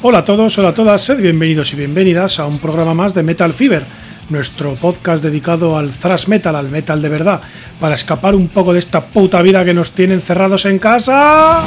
Hola a todos, hola a todas, sed bienvenidos y bienvenidas a un programa más de Metal Fever, nuestro podcast dedicado al thrash metal, al metal de verdad, para escapar un poco de esta puta vida que nos tienen cerrados en casa.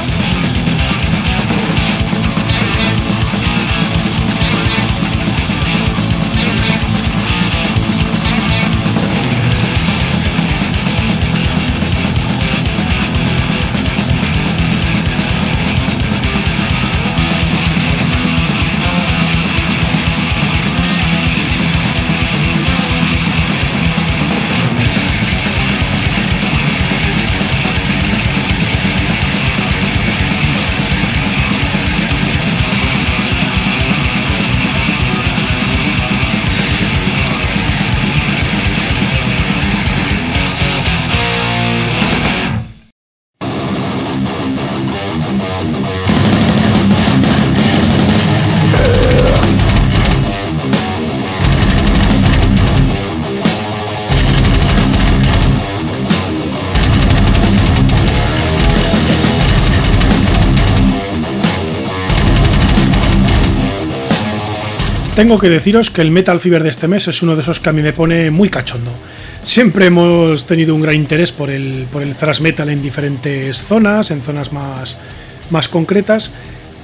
Tengo que deciros que el Metal Fever de este mes es uno de esos que a mí me pone muy cachondo. Siempre hemos tenido un gran interés por el, por el thrash metal en diferentes zonas, en zonas más, más concretas.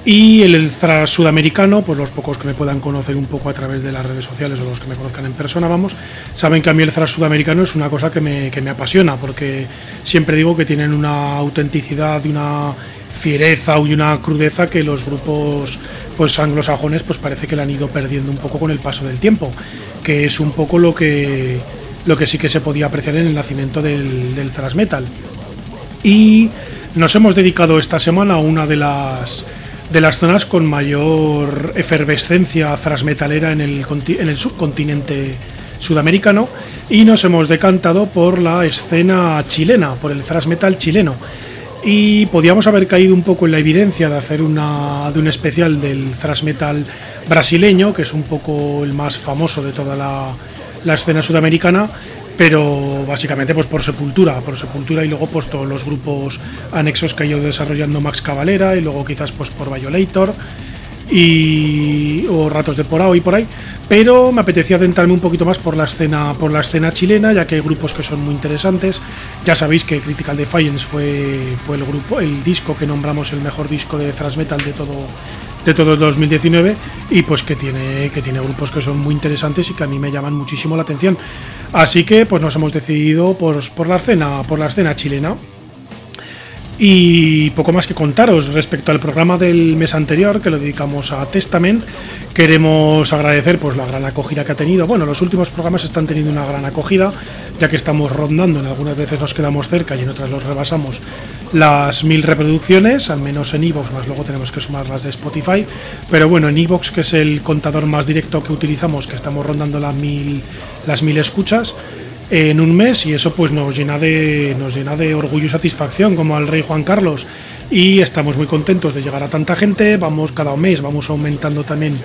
Y el, el sudamericano, pues los pocos que me puedan conocer un poco a través de las redes sociales o los que me conozcan en persona, vamos, saben que a mí el thrash sudamericano es una cosa que me, que me apasiona, porque siempre digo que tienen una autenticidad y una fiereza y una crudeza que los grupos pues anglosajones pues parece que la han ido perdiendo un poco con el paso del tiempo, que es un poco lo que lo que sí que se podía apreciar en el nacimiento del, del thrash metal. Y nos hemos dedicado esta semana a una de las de las zonas con mayor efervescencia metalera en el, en el subcontinente sudamericano y nos hemos decantado por la escena chilena, por el thrash metal chileno. Y podíamos haber caído un poco en la evidencia de hacer una, de un especial del thrash metal brasileño, que es un poco el más famoso de toda la escena sudamericana, pero básicamente pues por Sepultura, por Sepultura y luego pues todos los grupos anexos que ha ido desarrollando Max Cavalera y luego quizás pues por Violator y o Ratos de Porao y por ahí, pero me apetecía adentrarme un poquito más por la escena por la escena chilena, ya que hay grupos que son muy interesantes. Ya sabéis que Critical Defiance fue fue el grupo el disco que nombramos el mejor disco de thrash metal de todo de todo el 2019 y pues que tiene que tiene grupos que son muy interesantes y que a mí me llaman muchísimo la atención. Así que pues nos hemos decidido por, la escena por la escena chilena. Y poco más que contaros respecto al programa del mes anterior que lo dedicamos a Testament. Queremos agradecer pues la gran acogida que ha tenido. Bueno, los últimos programas están teniendo una gran acogida, ya que estamos rondando, en algunas veces nos quedamos cerca y en otras los rebasamos las mil reproducciones, al menos en Evox, más luego tenemos que sumar las de Spotify. Pero bueno, en Evox, que es el contador más directo que utilizamos, que estamos rondando las mil, las mil escuchas, en un mes y eso pues nos llena de nos llena de orgullo y satisfacción como al rey Juan Carlos. Y estamos muy contentos de llegar a tanta gente. Vamos cada mes vamos aumentando también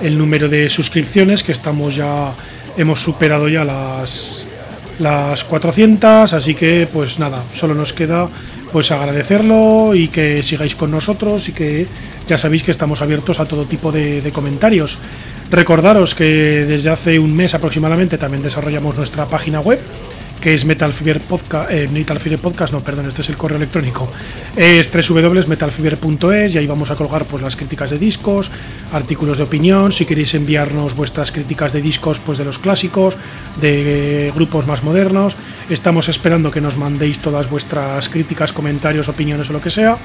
el número de suscripciones que estamos ya hemos superado ya las las 400 así que pues nada solo nos queda pues agradecerlo y que sigáis con nosotros y que ya sabéis que estamos abiertos a todo tipo de, de comentarios Recordaros que desde hace un mes aproximadamente también desarrollamos nuestra página web que es Metal Fever Podcast, eh, Metal Fever Podcast, no, perdón, este es el correo electrónico, es www.metalfever.es y ahí vamos a colgar pues las críticas de discos, artículos de opinión, si queréis enviarnos vuestras críticas de discos pues de los clásicos, de grupos más modernos, estamos esperando que nos mandéis todas vuestras críticas, comentarios, opiniones o lo que sea.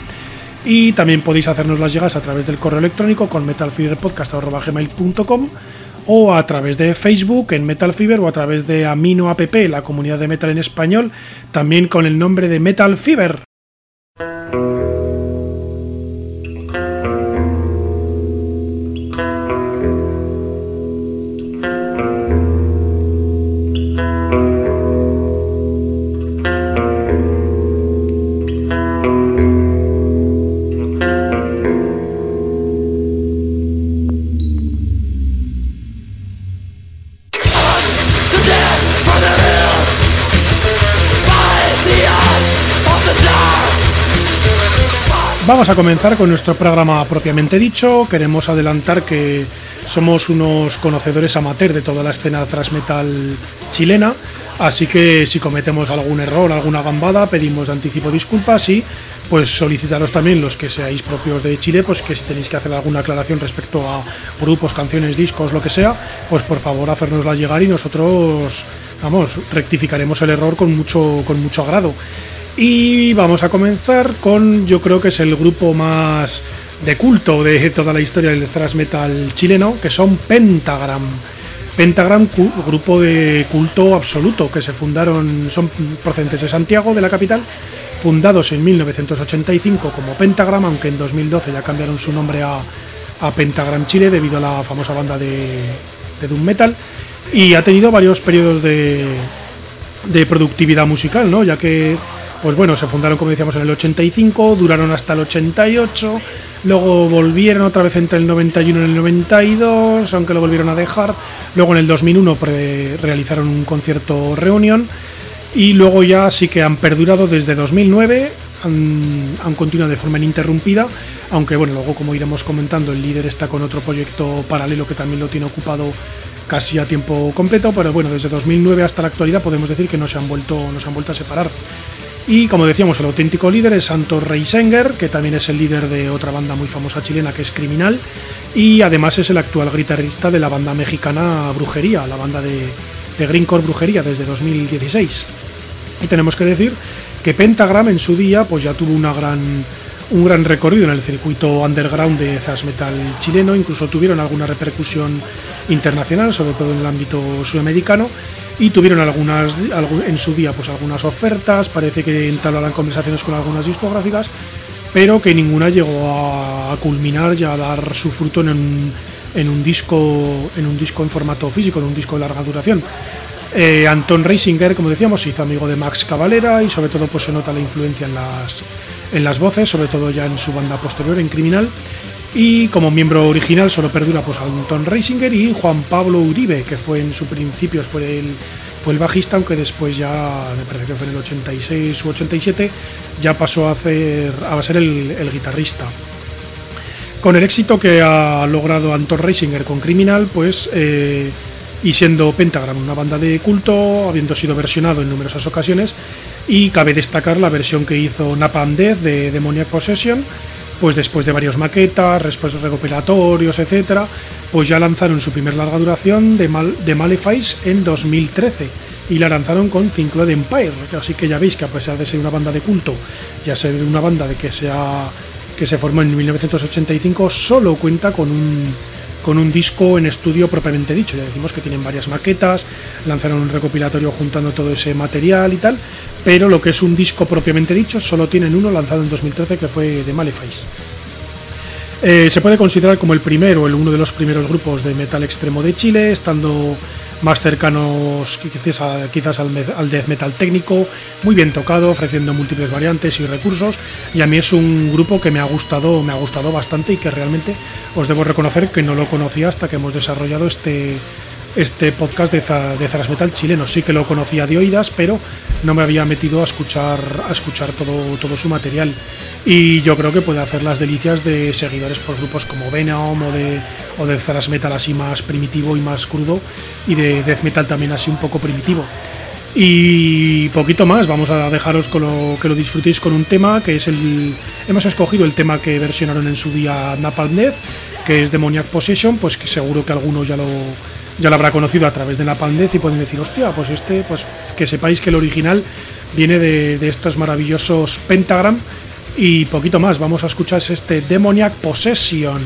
Y también podéis hacernos las llegas a través del correo electrónico con metalfiberpodcast.gmail.com o a través de Facebook en Metal Fever o a través de Amino App, la comunidad de metal en español, también con el nombre de Metal Fever. Vamos a comenzar con nuestro programa propiamente dicho. Queremos adelantar que somos unos conocedores amateur de toda la escena thrash metal chilena, así que si cometemos algún error, alguna gambada, pedimos de anticipo disculpas y pues solicitaros también los que seáis propios de Chile, pues que si tenéis que hacer alguna aclaración respecto a grupos, canciones, discos, lo que sea, pues por favor hacernosla llegar y nosotros, vamos, rectificaremos el error con mucho, con mucho agrado. Y vamos a comenzar con, yo creo que es el grupo más de culto de toda la historia del thrash metal chileno, que son Pentagram. Pentagram, grupo de culto absoluto, que se fundaron, son procedentes de Santiago, de la capital, fundados en 1985 como Pentagram, aunque en 2012 ya cambiaron su nombre a, Pentagram Chile debido a la famosa banda de, de Doom Metal, y ha tenido varios periodos de, de productividad musical, ¿no? ya que pues bueno, se fundaron como decíamos en el 85, duraron hasta el 88, luego volvieron otra vez entre el 91 y el 92, aunque lo volvieron a dejar, luego en el 2001 realizaron un concierto reunión y luego ya sí que han perdurado desde 2009, han, continuado de forma ininterrumpida, aunque bueno, luego como iremos comentando, el líder está con otro proyecto paralelo que también lo tiene ocupado casi a tiempo completo, pero bueno, desde 2009 hasta la actualidad podemos decir que no se han vuelto, no se han vuelto a separar. Y como decíamos, el auténtico líder es Santos Reisenger, que también es el líder de otra banda muy famosa chilena que es Criminal, y además es el actual guitarrista de la banda mexicana Brujería, la banda de, de Greencore Brujería desde 2016. Y tenemos que decir que Pentagram en su día pues ya tuvo una gran, un gran recorrido en el circuito underground de thrash metal chileno, incluso tuvieron alguna repercusión internacional, sobre todo en el ámbito sudamericano, y tuvieron algunas en su día pues algunas ofertas, parece que entablaron conversaciones con algunas discográficas, pero que ninguna llegó a, culminar y a dar su fruto en un disco en un disco en formato físico, en un disco de larga duración. Eh, Anton Reisinger, como decíamos, se hizo amigo de Max Cavalera y sobre todo pues se nota la influencia en las, en las voces, sobre todo ya en su banda posterior, en Criminal. Y como miembro original solo perdura pues Anton Reisinger y Juan Pablo Uribe, que fue en su principio fue el, fue el bajista, aunque después ya, me parece que fue en el 86 u 87, ya pasó a, hacer, a ser el, guitarrista. Con el éxito que ha logrado Anton Reisinger con Criminal, pues... Eh, y siendo Pentagram una banda de culto, habiendo sido versionado en numerosas ocasiones, y cabe destacar la versión que hizo Napalm Death de Demoniac Possession, pues después de varios maquetas, después de recopilatorios, etcétera, pues ya lanzaron su primer larga duración de, Mal de Malefice en 2013 y la lanzaron con Cinclod Empire, así que ya veis que a pesar de ser una banda de culto, ya ser una banda de que que se formó en 1985, solo cuenta con un con un disco en estudio propiamente dicho. Ya decimos que tienen varias maquetas, lanzaron un recopilatorio juntando todo ese material y tal, pero lo que es un disco propiamente dicho solo tienen uno lanzado en 2013 que fue de Malefice. Eh, se puede considerar como el primero, el uno de los primeros grupos de metal extremo de Chile, estando más cercanos quizás, quizás al, al, death metal técnico, muy bien tocado, ofreciendo múltiples variantes y recursos. Y a mí es un grupo que me ha gustado, me ha gustado bastante y que realmente os debo reconocer que no lo conocía hasta que hemos desarrollado este, este podcast de, de Zaras Metal chileno. Sí que lo conocía de oídas, pero no me había metido a escuchar, a escuchar todo, todo su material. Y yo creo que puede hacer las delicias de seguidores por grupos como Venom o de, o de thrash metal así más primitivo y más crudo, y de death metal también así un poco primitivo. Y poquito más, vamos a dejaros con lo, que lo disfrutéis con un tema que es el. Hemos escogido el tema que versionaron en su día Napalm Death, que es Demoniac Possession, pues que seguro que algunos ya lo, ya lo habrá conocido a través de la Death y pueden decir, hostia, pues este, pues que sepáis que el original viene de, de estos maravillosos Pentagram. Y poquito más, vamos a escuchar este Demoniac Possession.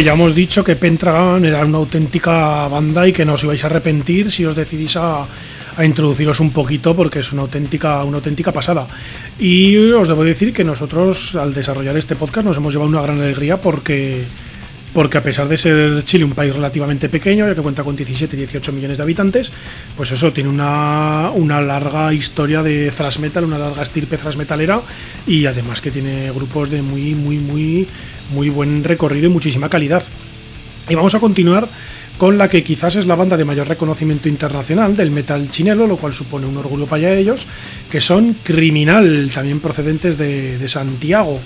Ya hemos dicho que Pentragon era una auténtica banda y que no os ibais a arrepentir si os decidís a, a introduciros un poquito porque es una auténtica, una auténtica pasada. Y os debo decir que nosotros al desarrollar este podcast nos hemos llevado una gran alegría porque porque a pesar de ser Chile un país relativamente pequeño, ya que cuenta con 17-18 millones de habitantes, pues eso, tiene una, una, larga historia de thrash metal, una larga estirpe thrash metalera y además que tiene grupos de muy, muy, muy, muy buen recorrido y muchísima calidad. Y vamos a continuar con la que quizás es la banda de mayor reconocimiento internacional del metal chinelo, lo cual supone un orgullo para ellos, que son Criminal, también procedentes de, de Santiago.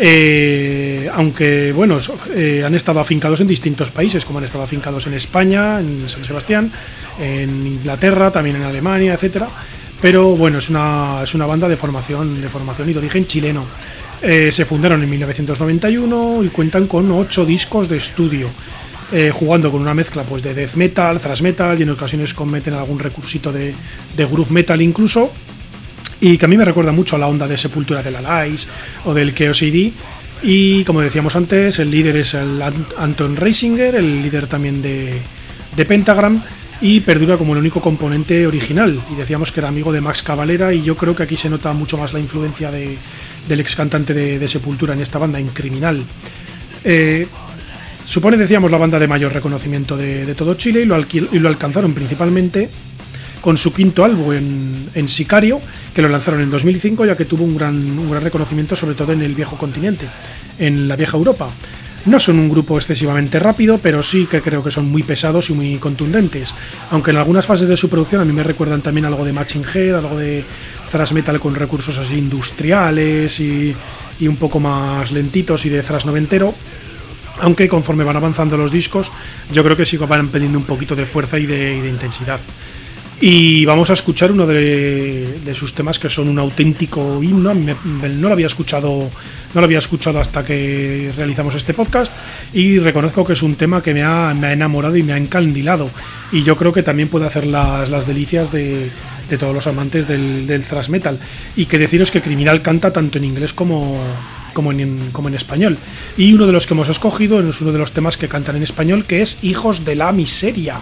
Eh, aunque bueno, eh, han estado afincados en distintos países, como han estado afincados en España, en San Sebastián, en Inglaterra, también en Alemania, etcétera. Pero bueno, es una, es una banda de formación, de formación y de origen chileno. Eh, se fundaron en 1991 y cuentan con ocho discos de estudio. Jugando con una mezcla pues, de death metal, thrash metal y en ocasiones cometen algún recursito de, de groove metal incluso y que a mí me recuerda mucho a la onda de Sepultura de la Lies o del Chaos ID. Y como decíamos antes, el líder es el Anton Reisinger, el líder también de, de Pentagram, y perdura como el único componente original. Y decíamos que era amigo de Max Cavalera, y yo creo que aquí se nota mucho más la influencia de, del ex cantante de, Sepultura en esta banda, en Criminal. Eh, supone, decíamos, la banda de mayor reconocimiento de, todo Chile y lo, y lo alcanzaron principalmente con su quinto álbum en, Sicario, que lo lanzaron en 2005 ya que tuvo un gran, un gran reconocimiento sobre todo en el viejo continente, en la vieja Europa. No son un grupo excesivamente rápido, pero sí que creo que son muy pesados y muy contundentes. Aunque en algunas fases de su producción a mí me recuerdan también algo de Matching Head, algo de thrash metal con recursos así industriales y, un poco más lentitos y de thrash noventero. Aunque conforme van avanzando los discos, yo creo que sí van perdiendo un poquito de fuerza y de intensidad. Y vamos a escuchar uno de, sus temas que son un auténtico himno. no lo había escuchado, no lo había escuchado hasta que realizamos este podcast. Y reconozco que es un tema que me ha, enamorado y me ha encandilado. Y yo creo que también puede hacer las, delicias de, todos los amantes del, del thrash metal. Y que deciros que Criminal canta tanto en inglés como, como en, como en español. Y uno de los que hemos escogido es uno de los temas que cantan en español, que es Hijos de la Miseria.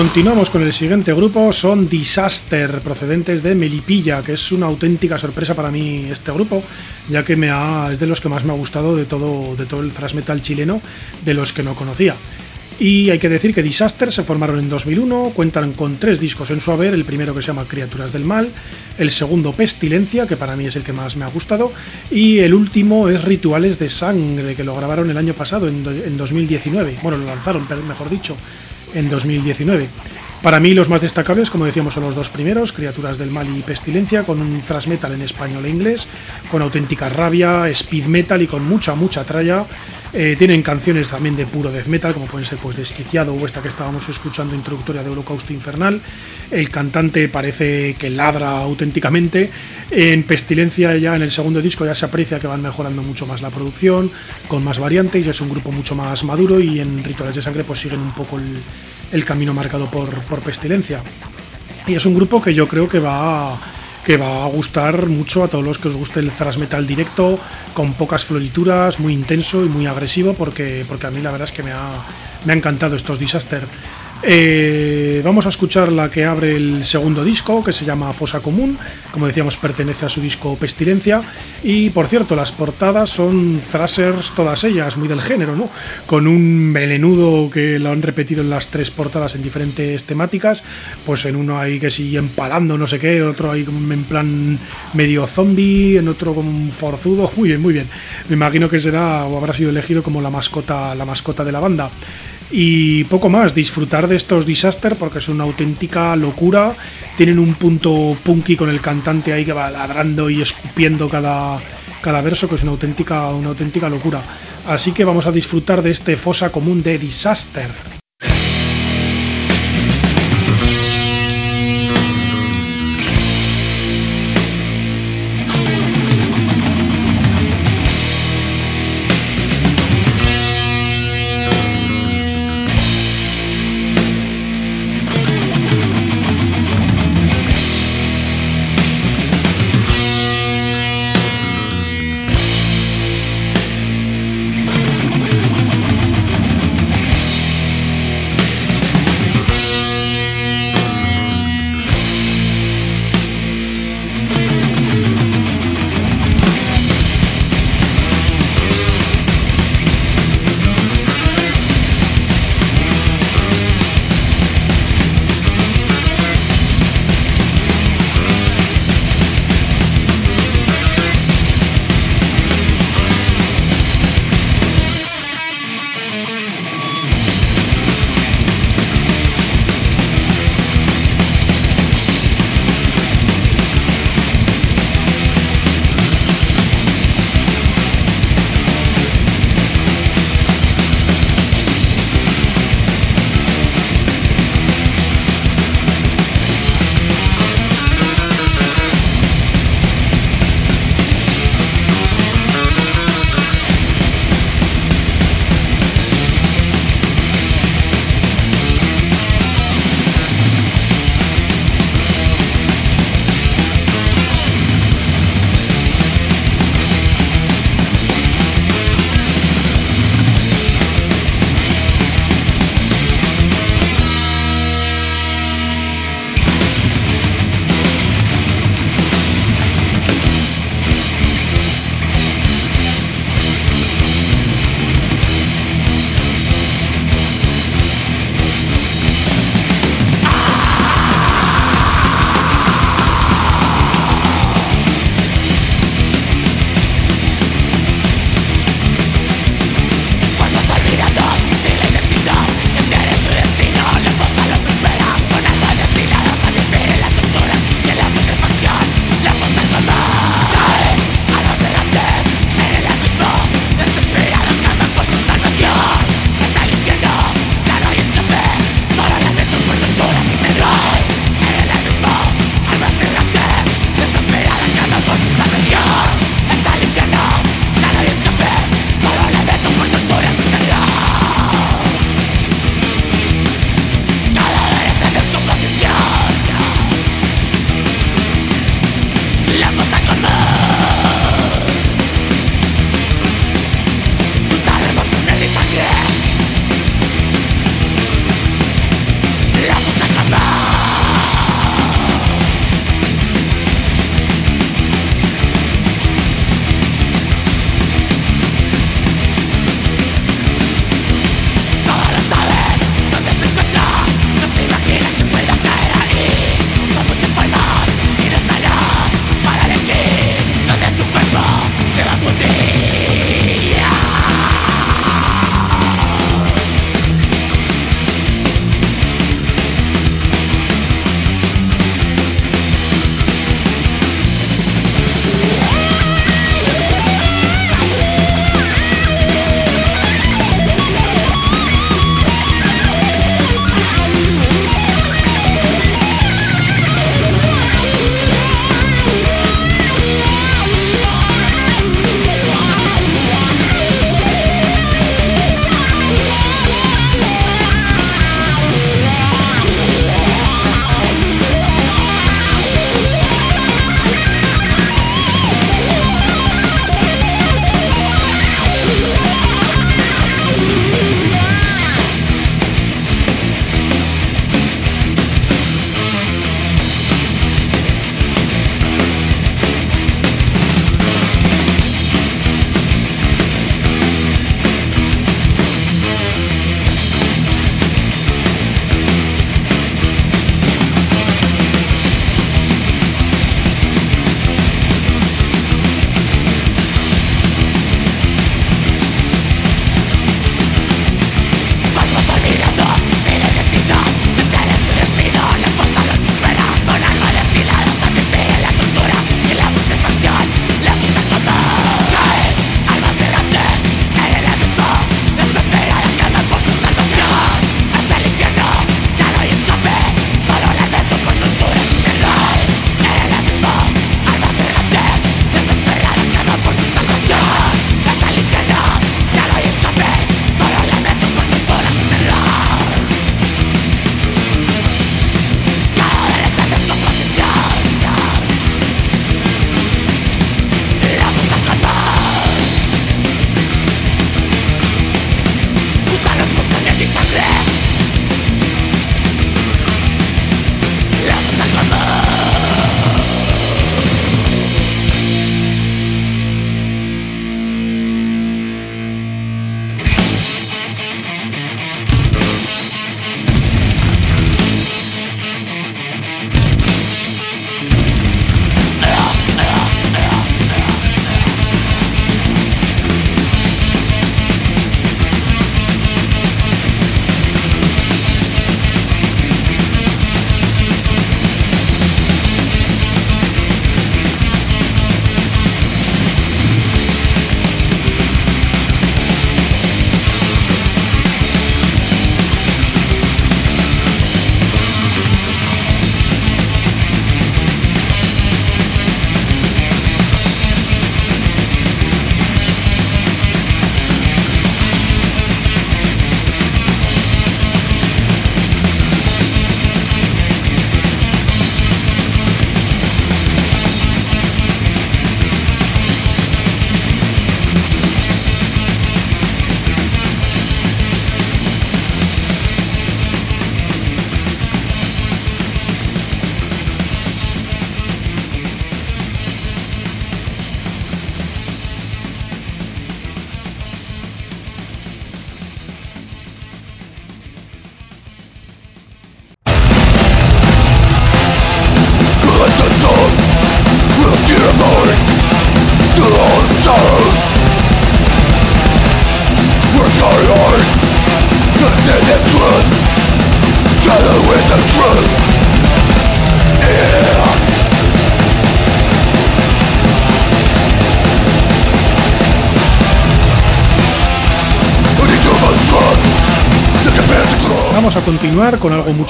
Continuamos con el siguiente grupo, son Disaster, procedentes de Melipilla, que es una auténtica sorpresa para mí este grupo, ya que me ha, es de los que más me ha gustado de todo, de todo el thrash metal chileno, de los que no conocía. Y hay que decir que Disaster se formaron en 2001, cuentan con tres discos en su haber, el primero que se llama Criaturas del Mal, el segundo Pestilencia, que para mí es el que más me ha gustado, y el último es Rituales de Sangre, que lo grabaron el año pasado, en, en 2019, bueno, lo lanzaron, mejor dicho, en 2019. Para mí los más destacables, como decíamos, son los dos primeros, Criaturas del Mal y Pestilencia, con un thrash metal en español e inglés, con auténtica rabia, speed metal y con mucha, mucha tralla. Eh, tienen canciones también de puro death metal, como pueden ser pues Desquiciado o esta que estábamos escuchando introductoria de Holocausto Infernal. El cantante parece que ladra auténticamente. En Pestilencia ya en el segundo disco ya se aprecia que van mejorando mucho más la producción, con más variantes, ya es un grupo mucho más maduro y en Rituales de Sangre pues siguen un poco el el camino marcado por, por Pestilencia. Y es un grupo que yo creo que va, que va a gustar mucho a todos los que os guste el thrash metal directo, con pocas florituras, muy intenso y muy agresivo, porque, porque a mí la verdad es que me ha, me ha encantado estos Disaster. Eh, vamos a escuchar la que abre el segundo disco, que se llama Fosa Común. Como decíamos, pertenece a su disco Pestilencia. Y por cierto, las portadas son thrashers, todas ellas, muy del género, ¿no? Con un melenudo que lo han repetido en las tres portadas en diferentes temáticas. Pues en uno hay que sigue empalando, no sé qué, en otro hay en plan medio zombie, en otro como un forzudo. Muy bien, muy bien. Me imagino que será o habrá sido elegido como la mascota, la mascota de la banda. Y poco más, disfrutar de estos Disaster porque es una auténtica locura. Tienen un punto punky con el cantante ahí que va ladrando y escupiendo cada, cada verso, que es una auténtica, una auténtica locura. Así que vamos a disfrutar de este fosa común de Disaster.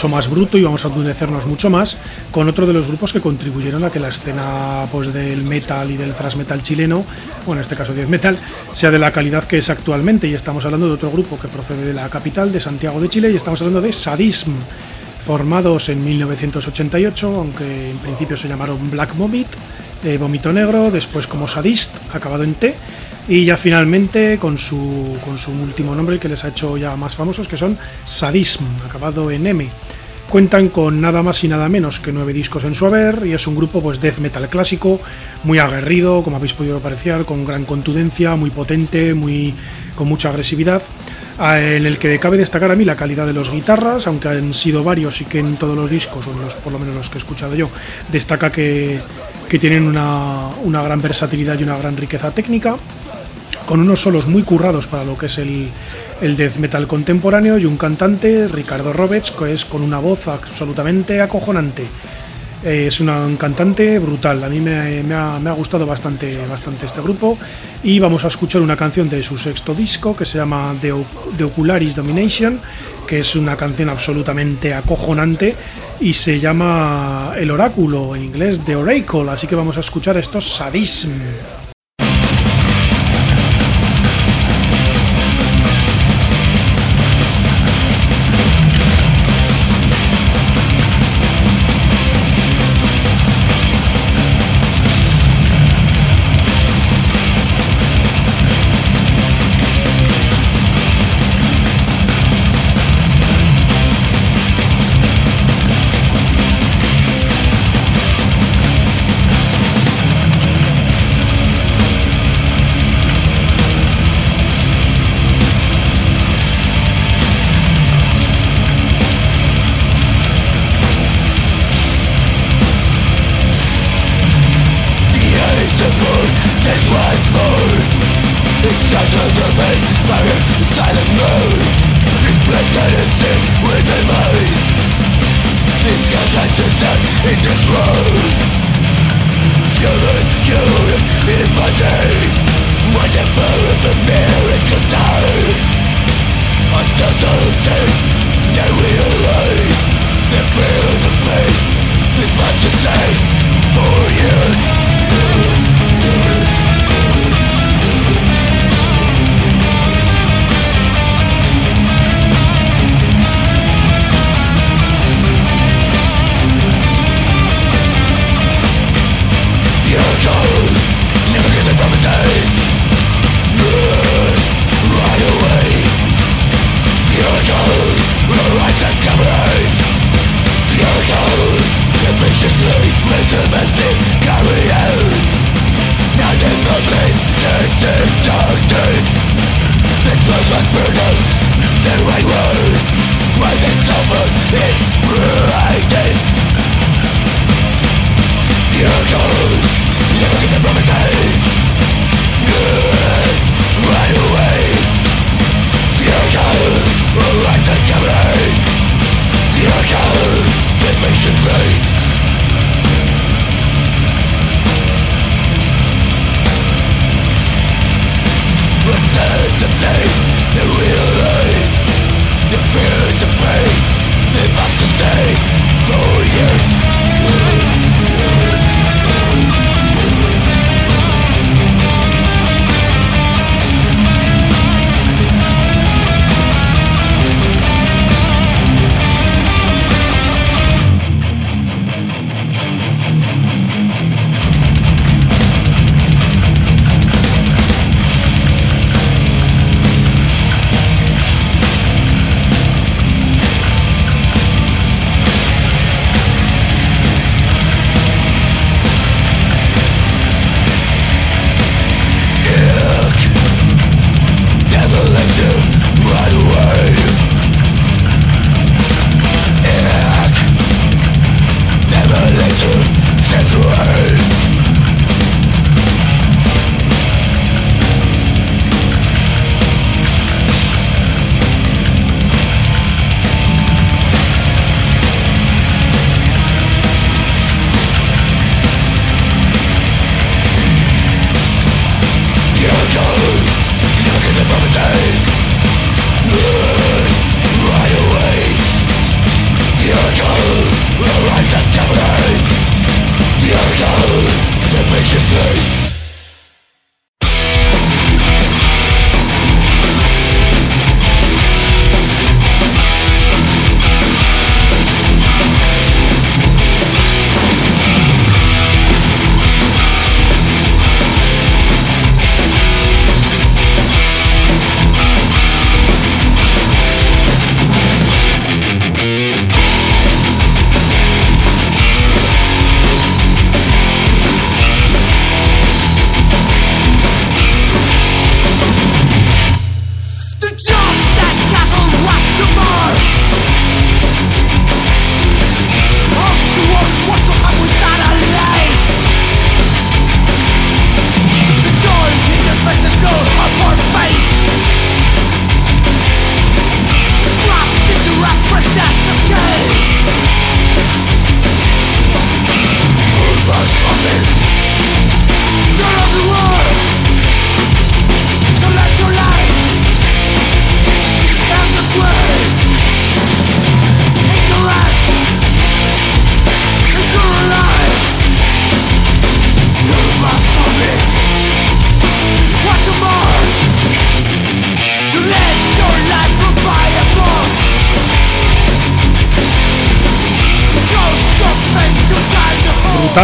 Mucho más bruto y vamos a endurecernos mucho más con otro de los grupos que contribuyeron a que la escena pues, del metal y del thrash metal chileno, o en este caso 10 metal, sea de la calidad que es actualmente. Y estamos hablando de otro grupo que procede de la capital, de Santiago de Chile, y estamos hablando de Sadism, formados en 1988, aunque en principio se llamaron Black Vomit, eh, Vómito Negro, después como Sadist, acabado en T y ya finalmente con su, con su último nombre que les ha hecho ya más famosos, que son Sadism, acabado en M. Cuentan con nada más y nada menos que nueve discos en su haber y es un grupo pues death metal clásico, muy aguerrido, como habéis podido apreciar, con gran contundencia, muy potente, muy con mucha agresividad en el que cabe destacar a mí la calidad de los guitarras, aunque han sido varios y que en todos los discos, o los, por lo menos los que he escuchado yo, destaca que, que tienen una, una, gran versatilidad y una gran riqueza técnica con unos solos muy currados para lo que es el, el death metal contemporáneo y un cantante, Ricardo Roberts, que es con una voz absolutamente acojonante. Eh, es un cantante brutal, a mí me, me, ha, me, ha, gustado bastante, bastante este grupo y vamos a escuchar una canción de su sexto disco que se llama The, The Ocularis Domination, que es una canción absolutamente acojonante y se llama El Oráculo, en inglés The Oracle, así que vamos a escuchar estos Sadism.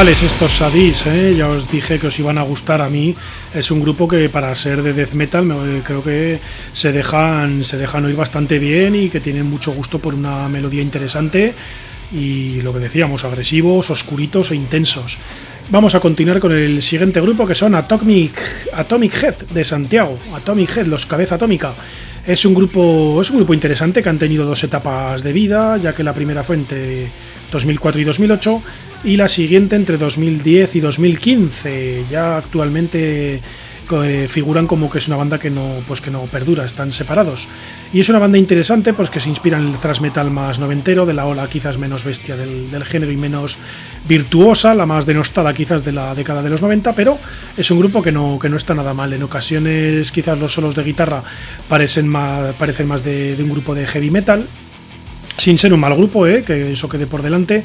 Estos Sadis, ¿eh? ya os dije que os iban a gustar a mí. Es un grupo que para ser de death metal creo que se dejan, se dejan oír bastante bien y que tienen mucho gusto por una melodía interesante y lo que decíamos, agresivos, oscuritos e intensos. Vamos a continuar con el siguiente grupo que son Atomic, Atomic Head de Santiago. Atomic Head, los Cabeza Atómica. Es un grupo, es un grupo interesante que han tenido dos etapas de vida, ya que la primera fue entre 2004 y 2008 y la siguiente entre 2010 y 2015. Ya actualmente eh, figuran como que es una banda que no, pues que no perdura, están separados. Y es una banda interesante, pues que se inspira en el thrash metal más noventero, de la ola quizás menos bestia del, género y menos virtuosa, la más denostada quizás de la década de los 90, pero es un grupo que no, que no está nada mal. En ocasiones quizás los solos de guitarra parecen más, parecen más de, de un grupo de heavy metal, sin ser un mal grupo, ¿eh? que eso quede por delante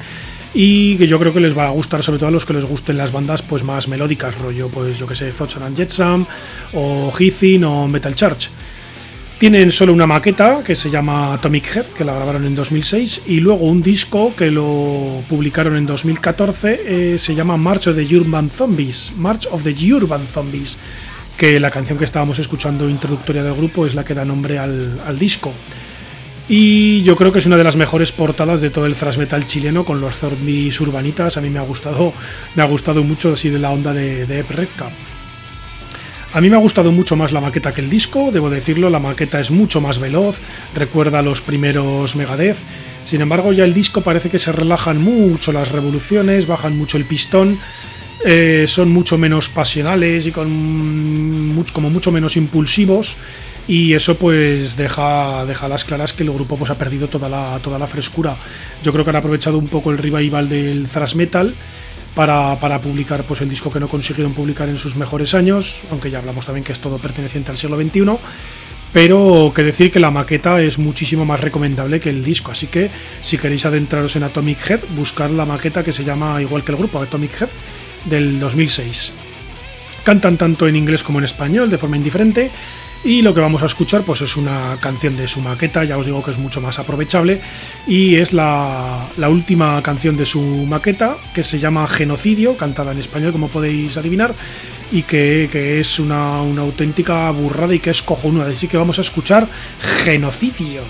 y que yo creo que les va a gustar sobre todo a los que les gusten las bandas pues más melódicas, rollo pues yo que sé, Flotsam and Jetsam o Heathin o Metal Church. Tienen solo una maqueta que se llama Atomic Head, que la grabaron en 2006, y luego un disco que lo publicaron en 2014, eh, se llama March of the Urban Zombies, March of the Urban Zombies, que la canción que estábamos escuchando introductoria del grupo es la que da nombre al disco. Y yo creo que es una de las mejores portadas de todo el thrash metal chileno con los zombies urbanitas. A mí me ha gustado, me ha gustado mucho así de la onda de, de A mí me ha gustado mucho más la maqueta que el disco, debo decirlo, la maqueta es mucho más veloz, recuerda a los primeros Megadeth. Sin embargo, ya el disco parece que se relajan mucho las revoluciones, bajan mucho el pistón, eh, son mucho menos pasionales y con como mucho menos impulsivos y eso pues deja, deja las claras que el grupo pues ha perdido toda la, toda la frescura. Yo creo que han aprovechado un poco el revival del thrash metal para, publicar pues el disco que no consiguieron publicar en sus mejores años, aunque ya hablamos también que es todo perteneciente al siglo XXI. Pero que decir que la maqueta es muchísimo más recomendable que el disco, así que si queréis adentraros en Atomic Head, buscar la maqueta que se llama igual que el grupo Atomic Head del 2006. Cantan tanto en inglés como en español de forma indiferente y lo que vamos a escuchar pues es una canción de su maqueta, ya os digo que es mucho más aprovechable y es la, última canción de su maqueta que se llama Genocidio, cantada en español como podéis adivinar y que, es una, auténtica burrada y que es cojonuda, así que vamos a escuchar Genocidio.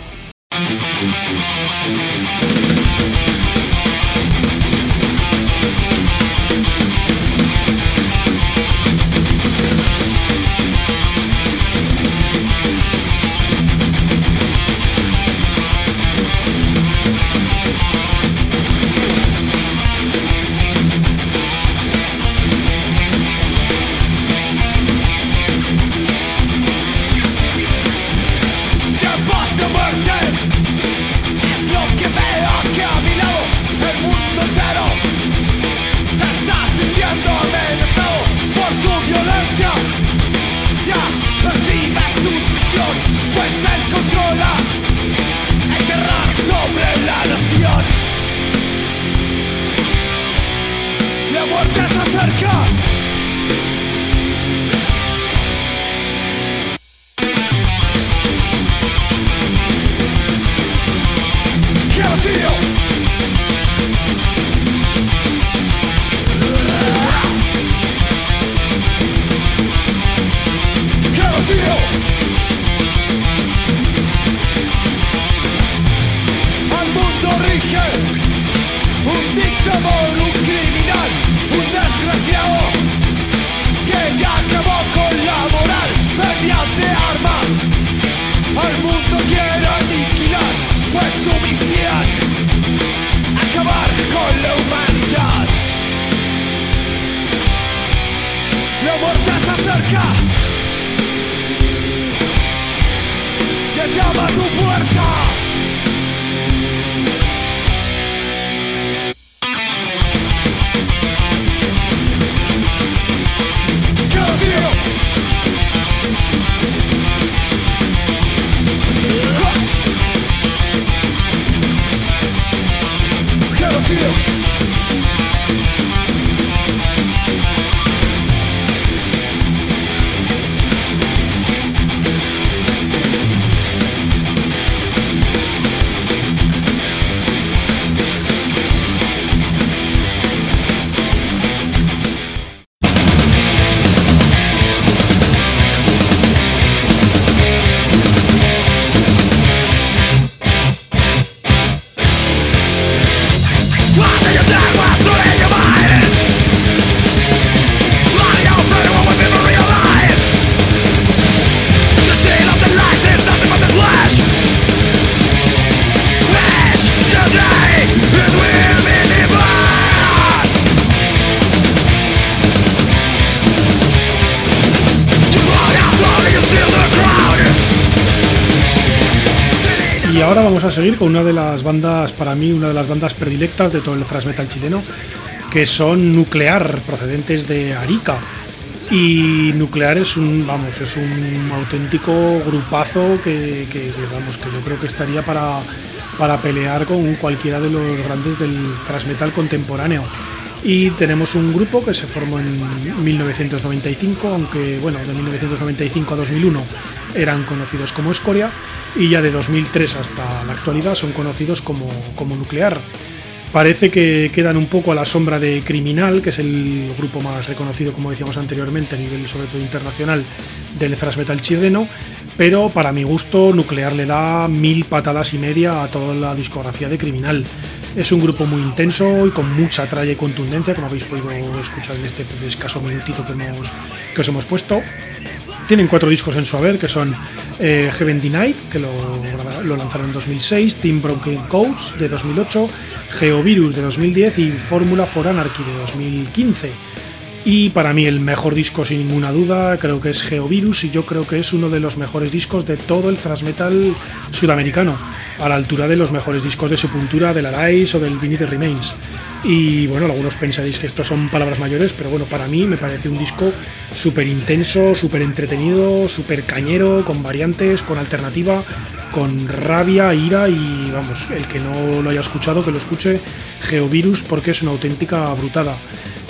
Brasil. A seguir con una de las bandas, para mí, una de las bandas predilectas de todo el thrash metal chileno, que son Nuclear, procedentes de Arica. Y Nuclear es un, vamos, es un auténtico grupazo que, que, vamos, que yo creo que estaría para, para pelear con cualquiera de los grandes del thrash metal contemporáneo. Y tenemos un grupo que se formó en 1995, aunque bueno, de 1995 a 2001 eran conocidos como Escoria y ya de 2003 hasta la actualidad son conocidos como, como Nuclear. Parece que quedan un poco a la sombra de Criminal, que es el grupo más reconocido, como decíamos anteriormente, a nivel sobre todo internacional del thrash metal chileno, pero para mi gusto Nuclear le da mil patadas y media a toda la discografía de Criminal. Es un grupo muy intenso y con mucha tralla y contundencia, como habéis podido escuchar en este escaso minutito que, hemos, que os hemos puesto. Tienen cuatro discos en su haber, que son eh, Heaven Denied, que lo, lanzaron en 2006, Team Broken Codes de 2008, Geovirus de 2010 y Fórmula for Anarchy de 2015. Y para mí el mejor disco sin ninguna duda creo que es Geovirus y yo creo que es uno de los mejores discos de todo el thrash metal sudamericano, a la altura de los mejores discos de Sepultura, del Arise o del Beneath Remains. Y bueno, algunos pensaréis que esto son palabras mayores, pero bueno, para mí me parece un disco súper intenso, súper entretenido, súper cañero, con variantes, con alternativa, con rabia, ira y vamos, el que no lo haya escuchado, que lo escuche Geovirus porque es una auténtica brutada.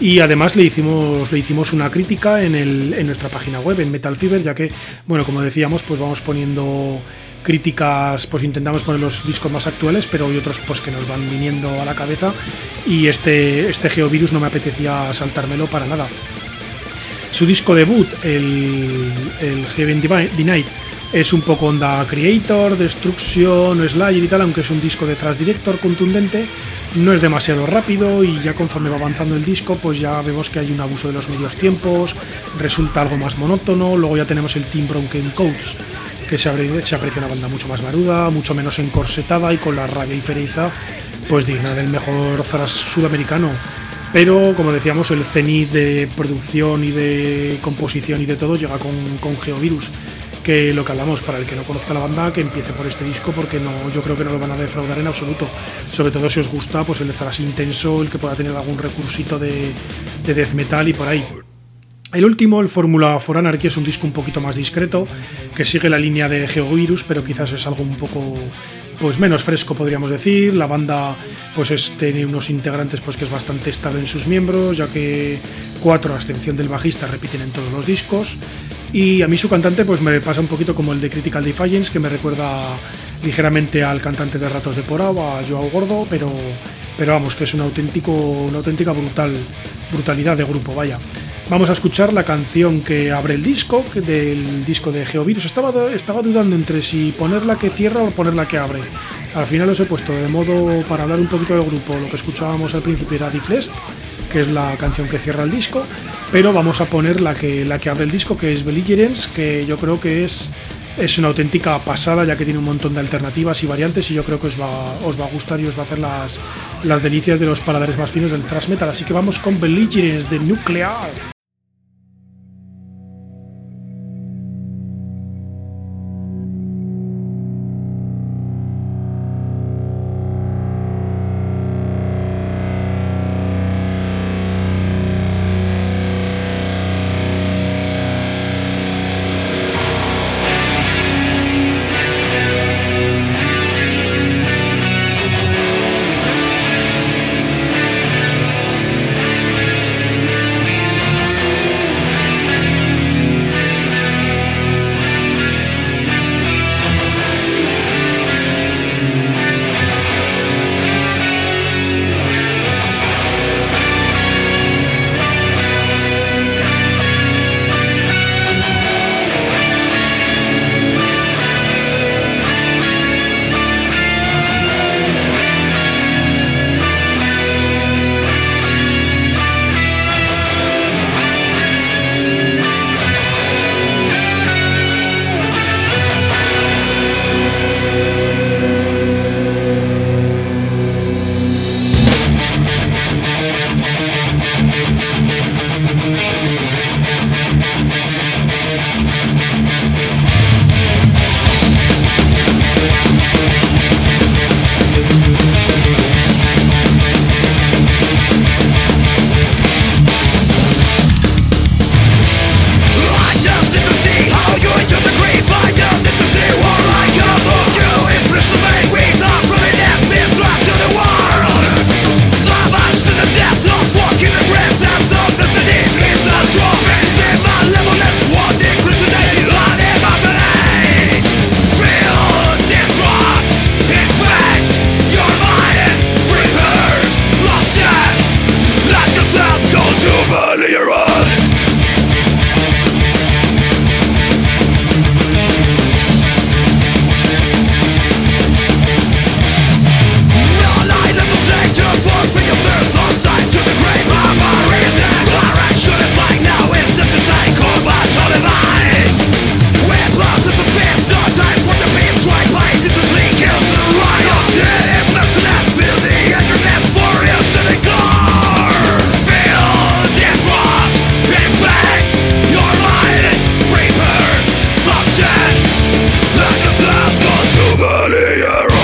Y además le hicimos, le hicimos una crítica en, el, en nuestra página web, en Metal Fever, ya que, bueno, como decíamos, pues vamos poniendo críticas pues intentamos poner los discos más actuales pero hay otros pues que nos van viniendo a la cabeza. Y este, este Geovirus no me apetecía saltármelo para nada. Su disco debut el, el Heaven Denied es un poco onda Creator, Destruction, Slayer y tal, aunque es un disco de Thrash Director contundente, no es demasiado rápido y ya conforme va avanzando el disco, pues ya vemos que hay un abuso de los medios tiempos, resulta algo más monótono, luego ya tenemos el Team Broken Codes, que se, aprecia una banda mucho más maruda, mucho menos encorsetada y con la rabia y fereza pues digna del mejor thrash sudamericano. Pero como decíamos, el cenit de producción y de composición y de todo llega con, con Geovirus que lo que hablamos para el que no conozca la banda que empiece por este disco porque no yo creo que no lo van a defraudar en absoluto sobre todo si os gusta pues el thrash intenso el que pueda tener algún recursito de, de death metal y por ahí el último, el Fórmula for Anarchy, es un disco un poquito más discreto, que sigue la línea de Geovirus, pero quizás es algo un poco pues menos fresco podríamos decir. La banda pues es, tiene unos integrantes pues que es bastante estable en sus miembros, ya que cuatro a excepción del bajista repiten en todos los discos. Y a mí su cantante pues me pasa un poquito como el de Critical Defiance, que me recuerda ligeramente al cantante de Ratos de Porao, a Joao Gordo, pero pero vamos, que es un auténtico, una auténtica brutal, brutalidad de grupo, vaya. Vamos a escuchar la canción que abre el disco, del disco de Geovirus. Estaba, estaba dudando entre si ponerla que cierra o ponerla que abre. Al final os he puesto de modo para hablar un poquito del grupo. Lo que escuchábamos al principio era Deflest, que es la canción que cierra el disco, pero vamos a poner la que, la que abre el disco, que es Belligerence, que yo creo que es es una auténtica pasada ya que tiene un montón de alternativas y variantes y yo creo que os va, os va a gustar y os va a hacer las, las delicias de los paladares más finos del thrash metal. Así que vamos con Belligerence de Nuclear. be are.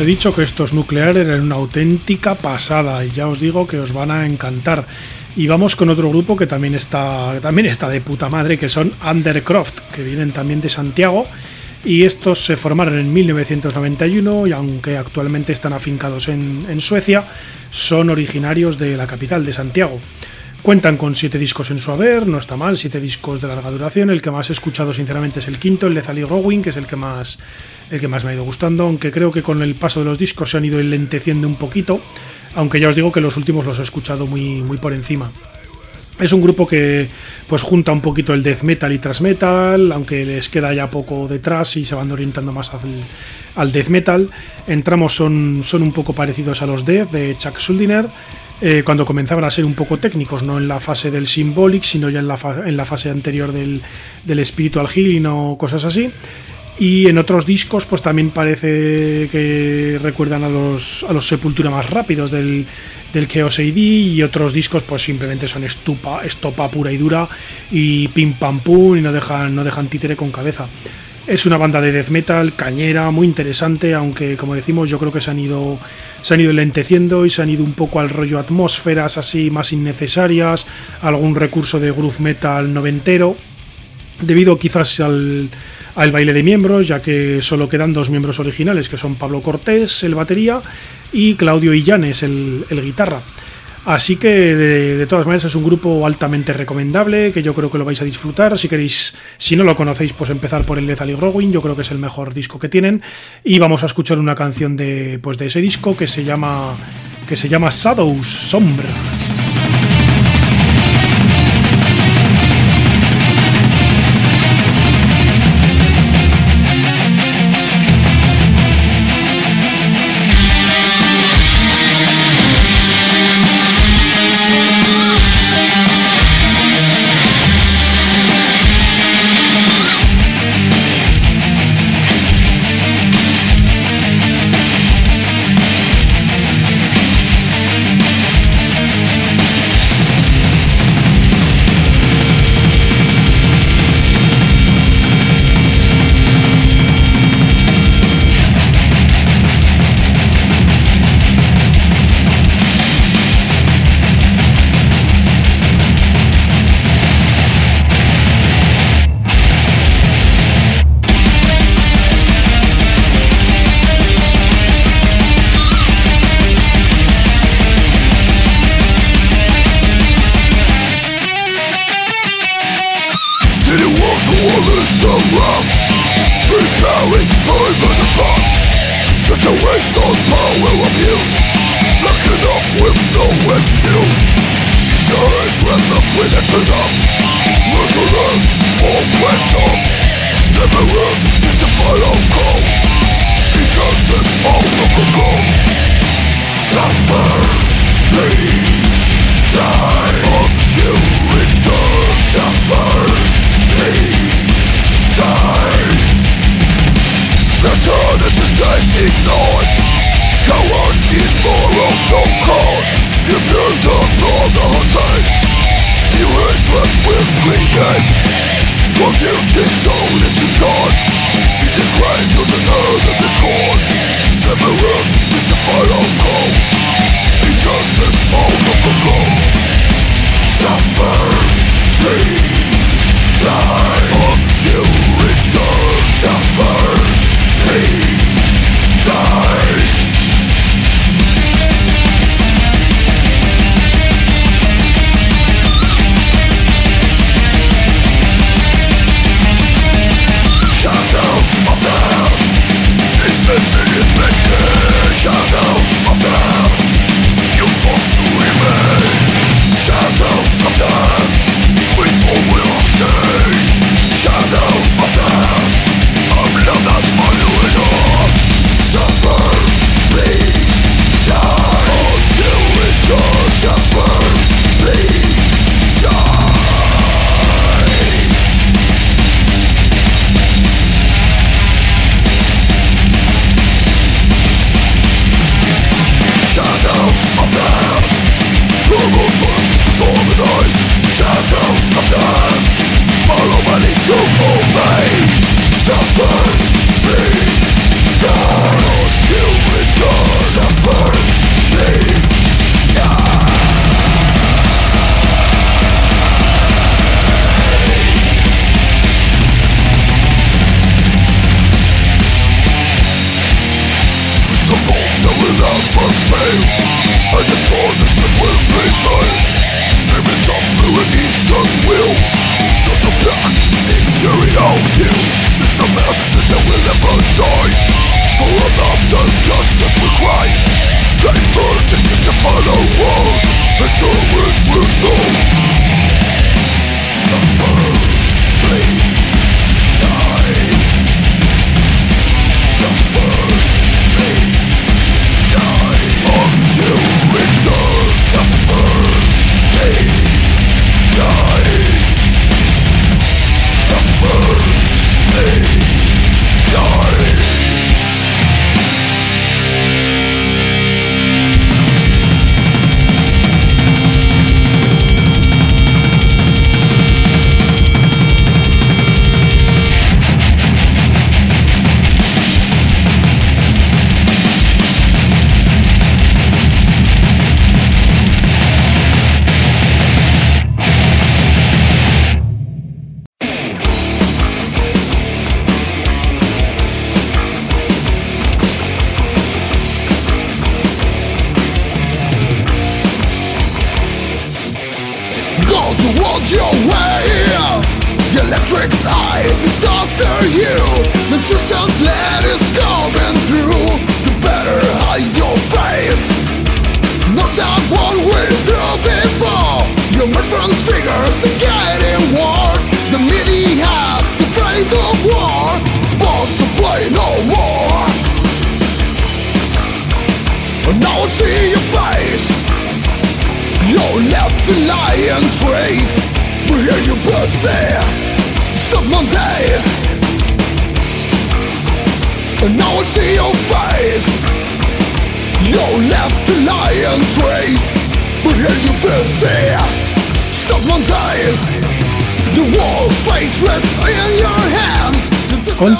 He dicho que estos nucleares eran una auténtica pasada y ya os digo que os van a encantar. Y vamos con otro grupo que también está, también está de puta madre, que son Undercroft, que vienen también de Santiago. Y estos se formaron en 1991 y aunque actualmente están afincados en Suecia, son originarios de la capital de Santiago. Cuentan con siete discos en su haber, no está mal, siete discos de larga duración. El que más he escuchado, sinceramente, es el quinto, el Lethal Rowing, que es el que más el que más me ha ido gustando, aunque creo que con el paso de los discos se han ido enlenteciendo un poquito, aunque ya os digo que los últimos los he escuchado muy, muy por encima. Es un grupo que pues junta un poquito el death metal y thrash metal, aunque les queda ya poco detrás y se van orientando más al, al death metal. Entramos son, son un poco parecidos a los death de Chuck Schuldiner, eh, cuando comenzaban a ser un poco técnicos, no en la fase del symbolic, sino ya en la, fase anterior del, del spiritual healing o cosas así. Y en otros discos, pues también parece que recuerdan a los, a los Sepultura más rápidos del, del Chaos AD. Y otros discos, pues simplemente son estupa, estopa pura y dura. Y pim pam pum. Y no dejan, no dejan títere con cabeza. Es una banda de death metal, cañera, muy interesante, aunque como decimos, yo creo que se han ido se han ido lenteciendo y se han ido un poco al rollo atmósferas así más innecesarias, algún recurso de groove metal noventero, debido quizás al, al baile de miembros, ya que solo quedan dos miembros originales, que son Pablo Cortés, el batería, y Claudio Illanes, el, el guitarra. Así que de, todas maneras es un grupo altamente recomendable, que yo creo que lo vais a disfrutar. Si queréis, si no lo conocéis, pues empezar por el Lethal y Rowing, yo creo que es el mejor disco que tienen. Y vamos a escuchar una canción de, pues de ese disco que se llama, que se llama Shadows, Sombras.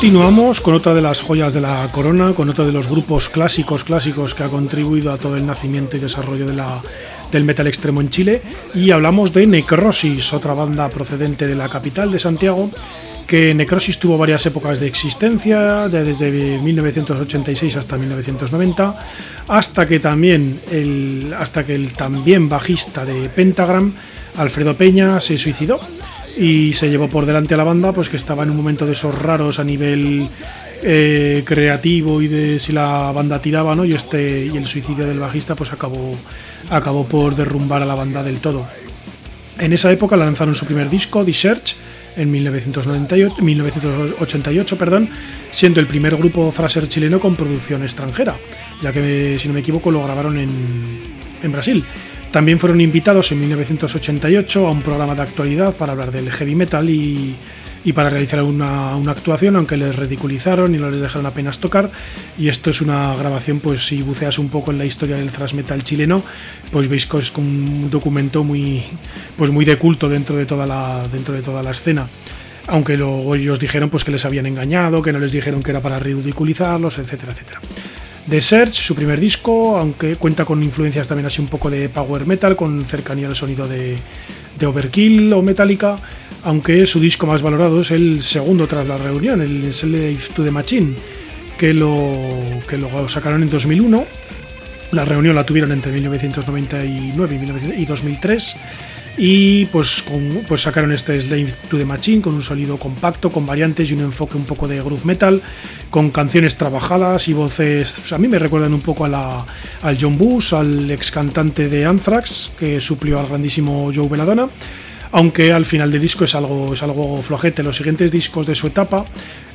Continuamos con otra de las joyas de la corona, con otro de los grupos clásicos clásicos que ha contribuido a todo el nacimiento y desarrollo del metal extremo en Chile. Y hablamos de Necrosis, otra banda procedente de la capital de Santiago que Necrosis tuvo varias épocas de existencia, desde 1986 hasta 1990, hasta que también el, hasta que el también bajista de Pentagram, Alfredo Peña, se suicidó y se llevó por delante a la banda, pues que estaba en un momento de esos raros a nivel eh, creativo y de si la banda tiraba, ¿no? Y este y el suicidio del bajista, pues acabó acabó por derrumbar a la banda del todo. En esa época lanzaron su primer disco, The Search, en 1998, 1988, perdón, siendo el primer grupo thrasher chileno con producción extranjera, ya que, si no me equivoco, lo grabaron en, en Brasil. También fueron invitados en 1988 a un programa de actualidad para hablar del heavy metal y, para realizar una, actuación, aunque les ridiculizaron y no les dejaron apenas tocar. Y esto es una grabación, pues si buceas un poco en la historia del thrash metal chileno, pues veis que es un documento muy, pues muy de culto dentro de toda la, dentro de toda la escena aunque luego ellos dijeron pues que les habían engañado, que no les dijeron que era para ridiculizarlos, etcétera, etcétera. The Search, su primer disco, aunque cuenta con influencias también así un poco de power metal, con cercanía al sonido de, Overkill o Metallica, aunque su disco más valorado es el segundo tras la reunión, el Slave to the Machine, que lo, que lo sacaron en 2001. La reunión la tuvieron entre 1999 y 2003 y pues, pues sacaron este Slave to the Machine con un sonido compacto, con variantes y un enfoque un poco de groove metal, con canciones trabajadas y voces. Pues, a mí me recuerdan un poco a la, al John Bush, al ex cantante de Anthrax, que suplió al grandísimo Joe Belladonna aunque al final del disco es algo, es algo flojete. Los siguientes discos de su etapa,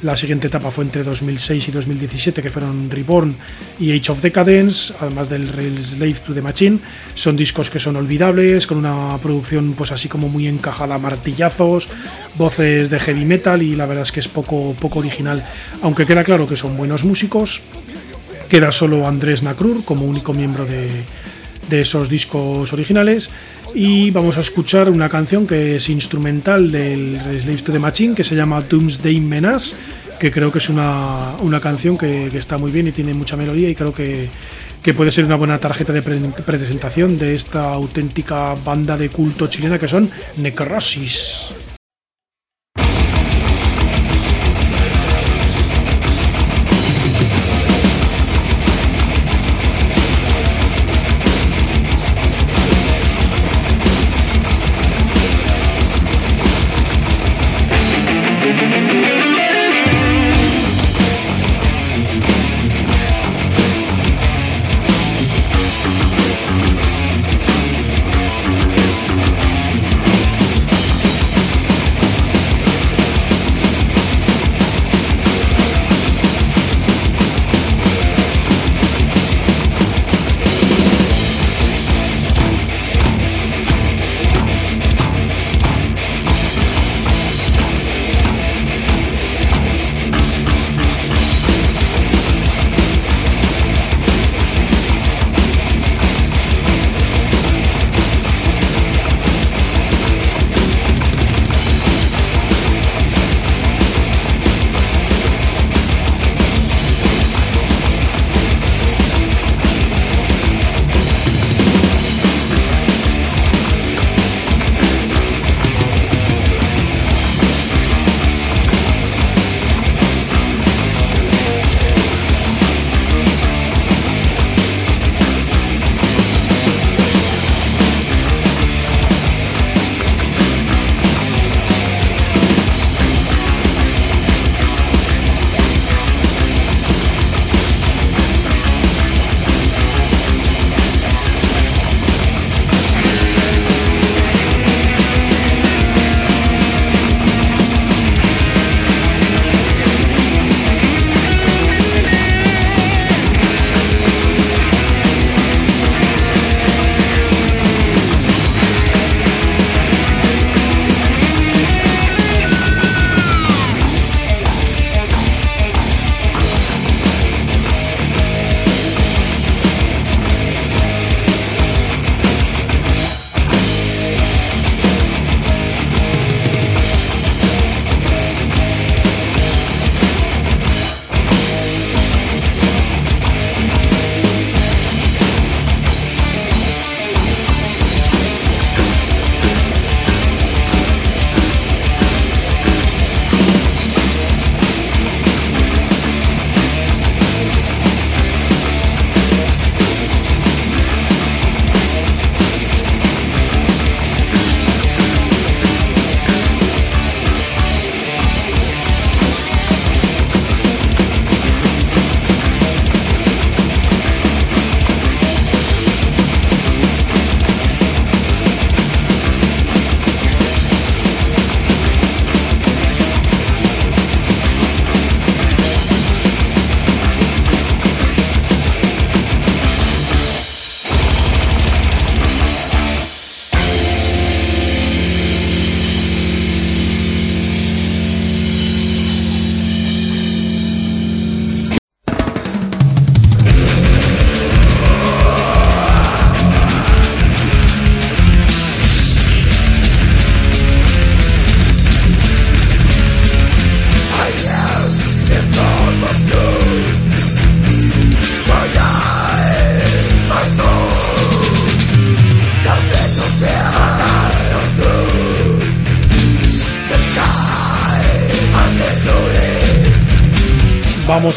la siguiente etapa fue entre 2006 y 2017, que fueron Reborn y Age of Decadence, además del Slave to the Machine, son discos que son olvidables, con una producción pues así como muy encajada martillazos, voces de heavy metal y la verdad es que es poco, poco original, aunque queda claro que son buenos músicos. Queda solo Andrés Nakrur como único miembro de, de esos discos originales y vamos a escuchar una canción que es instrumental del Slave to the Machine que se llama Doomsday Menace que creo que es una, canción que, está muy bien y tiene mucha melodía y creo que, que puede ser una buena tarjeta de presentación de esta auténtica banda de culto chilena que son Necrosis.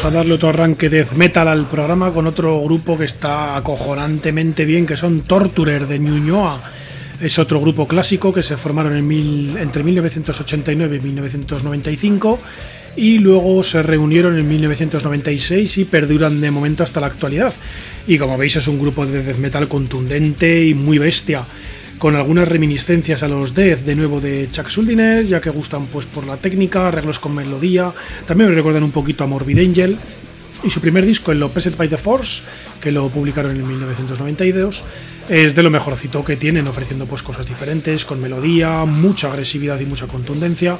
A darle otro arranque death metal al programa con otro grupo que está acojonantemente bien, que son Torturer de Ñuñoa. Es otro grupo clásico que se formaron en mil, entre 1989 y 1995 y luego se reunieron en 1996 y perduran de momento hasta la actualidad. Y como veis es un grupo de death metal contundente y muy bestia con algunas reminiscencias a los Death de nuevo de Chuck Schuldiner, ya que gustan pues por la técnica, arreglos con melodía, también me recuerdan un poquito a Morbid Angel, y su primer disco, el Oppressed by the Force, que lo publicaron en 1992, es de lo mejorcito que tienen, ofreciendo pues cosas diferentes, con melodía, mucha agresividad y mucha contundencia,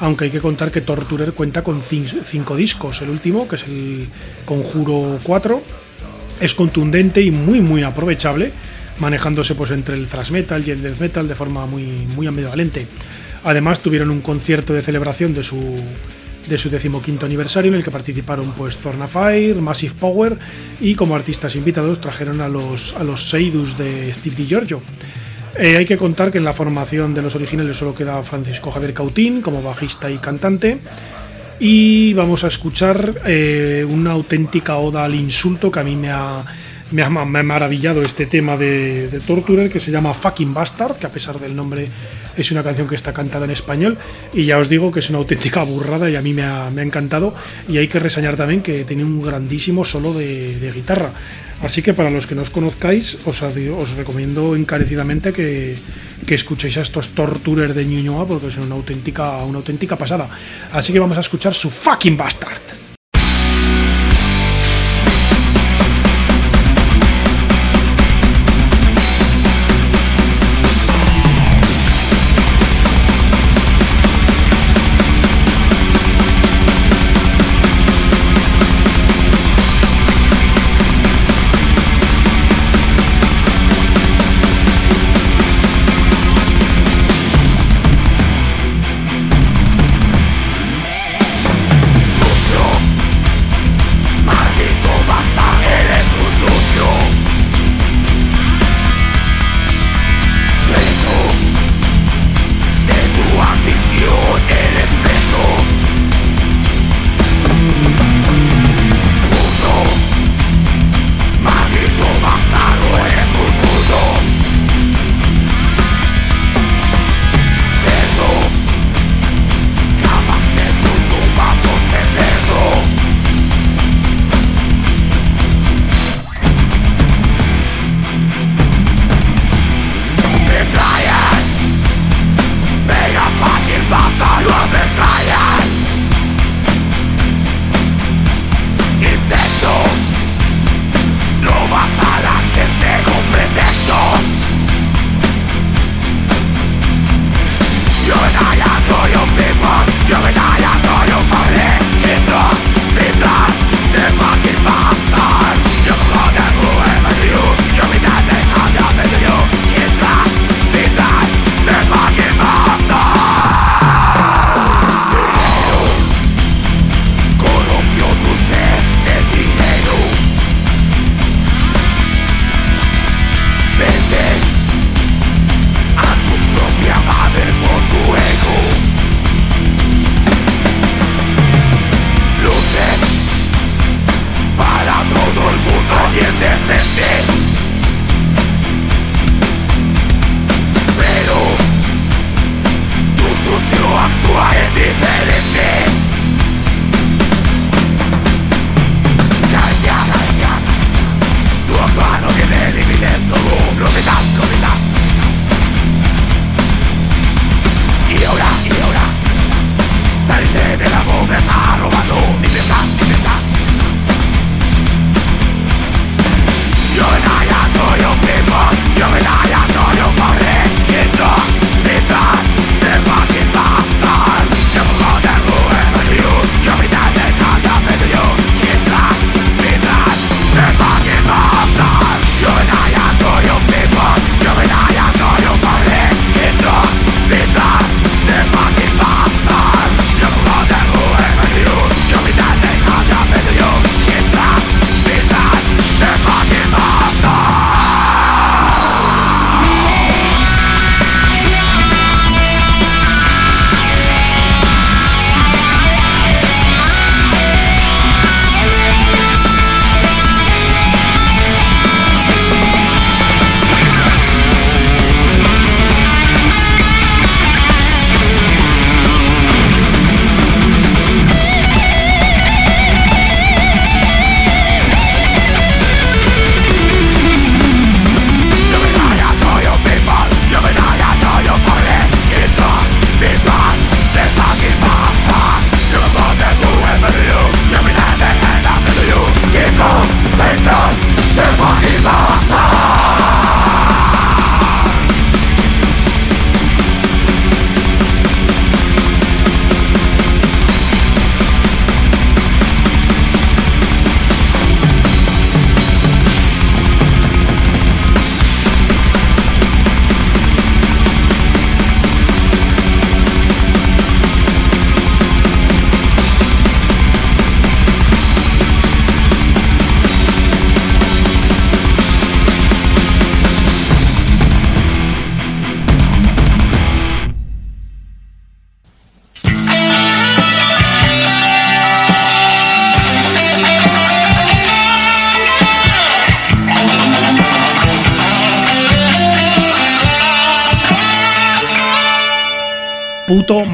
aunque hay que contar que Torturer cuenta con cinco discos, el último, que es el Conjuro 4, es contundente y muy muy aprovechable, manejándose pues entre el thrash metal y el death metal de forma muy, muy ambivalente. Además tuvieron un concierto de celebración de su de su decimoquinto aniversario en el que participaron pues Zorna Fire, Massive Power y como artistas invitados trajeron a los, a los Seidus de Steve DiGiorgio. Eh, hay que contar que en la formación de los originales solo queda Francisco Javier Cautín como bajista y cantante y vamos a escuchar eh, una auténtica oda al insulto que a mí me ha me ha, maravillado este tema de, Torturer que se llama Fucking Bastard, que a pesar del nombre es una canción que está cantada en español y ya os digo que es una auténtica burrada y a mí me ha, encantado y hay que reseñar también que tiene un grandísimo solo de, guitarra. Así que para los que no os conozcáis os, recomiendo encarecidamente que, escuchéis a estos Torturer de Ñuñoa porque son una auténtica, una auténtica pasada. Así que vamos a escuchar su Fucking Bastard.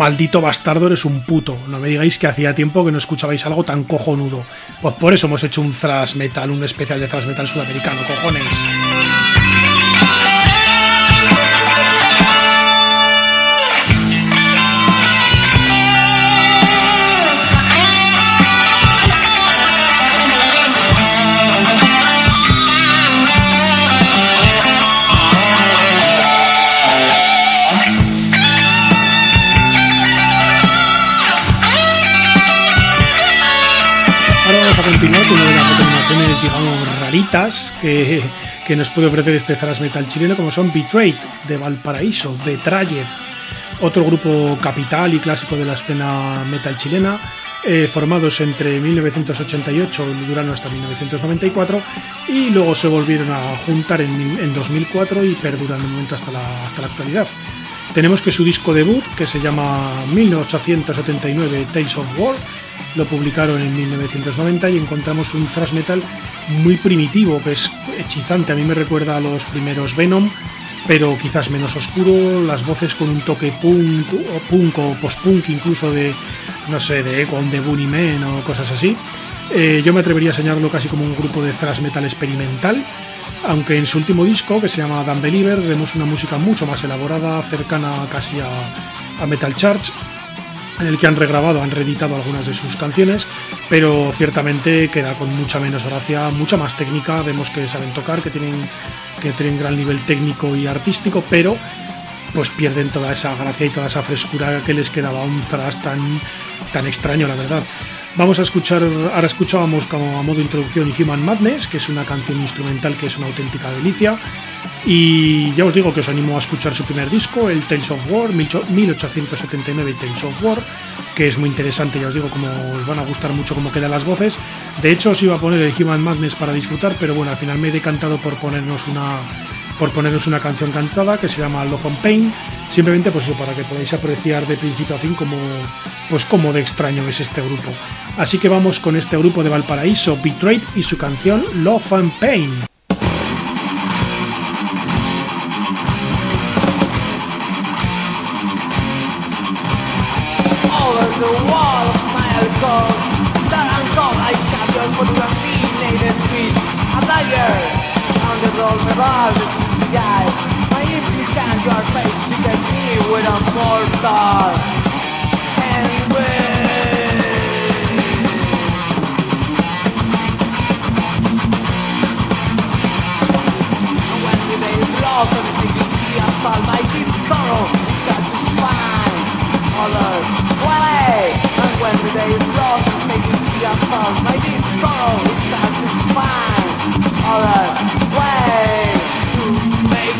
Maldito bastardo, eres un puto. No me digáis que hacía tiempo que no escuchabais algo tan cojonudo. Pues por eso hemos hecho un thrash metal, un especial de thrash metal sudamericano, cojones. Recomendaciones, digamos, raritas que, que nos puede ofrecer este thrash metal chileno, como son Betrayed de Valparaíso, Betrayed, otro grupo capital y clásico de la escena metal chilena, eh, formados entre 1988 y duraron hasta 1994 y luego se volvieron a juntar en, en 2004 y perduran de momento hasta la, hasta la actualidad. Tenemos que su disco debut, que se llama 1879 Tales of War, lo publicaron en 1990 y encontramos un thrash metal muy primitivo, que es hechizante. A mí me recuerda a los primeros Venom, pero quizás menos oscuro, las voces con un toque punk o punk o post-punk, incluso de, no sé, de Echo de Bunny Men o cosas así. Eh, yo me atrevería a señalarlo casi como un grupo de thrash metal experimental, aunque en su último disco, que se llama Dan Believer, vemos una música mucho más elaborada, cercana casi a, a Metal Charge en el que han regrabado, han reeditado algunas de sus canciones, pero ciertamente queda con mucha menos gracia, mucha más técnica, vemos que saben tocar, que tienen, que tienen gran nivel técnico y artístico, pero pues pierden toda esa gracia y toda esa frescura que les quedaba un thrash tan, tan extraño, la verdad. Vamos a escuchar, ahora escuchábamos como a modo de introducción Human Madness, que es una canción instrumental que es una auténtica delicia. Y ya os digo que os animo a escuchar su primer disco, el Tales of War, 1879 Tales of War, que es muy interesante, ya os digo, como os van a gustar mucho cómo quedan las voces. De hecho, os iba a poner el Human Madness para disfrutar, pero bueno, al final me he decantado por ponernos una, por ponernos una canción cantada que se llama Love and Pain, simplemente pues eso, para que podáis apreciar de principio a fin como, pues cómo de extraño es este grupo. Así que vamos con este grupo de Valparaíso, Betrayed y su canción Love and Pain. My implicant your face to get me with a mortar And And when the day is lost and my deep sorrow to find And when the day is lost and the my deep sorrow to find way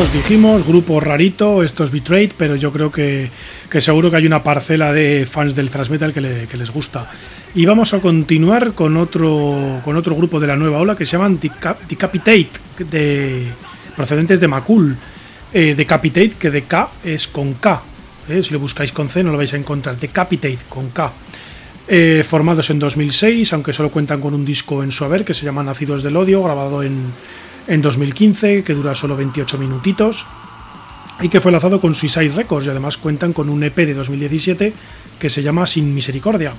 os dijimos, grupo rarito, esto es Betrayed, pero yo creo que, seguro que hay una parcela de fans del thrash metal que, les gusta. Y vamos a continuar con otro, con otro grupo de la nueva ola que se llaman Decapitate, de, procedentes de Macul. Eh, Decapitate, que de K es con K. Eh, si lo buscáis con C no lo vais a encontrar. Decapitate con K. Eh, formados en 2006, aunque solo cuentan con un disco en su haber que se llama Nacidos del Odio, grabado en, en 2015, que dura solo 28 minutitos y que fue lanzado con Suicide Records y además cuentan con un EP de 2017 que se llama Sin Misericordia.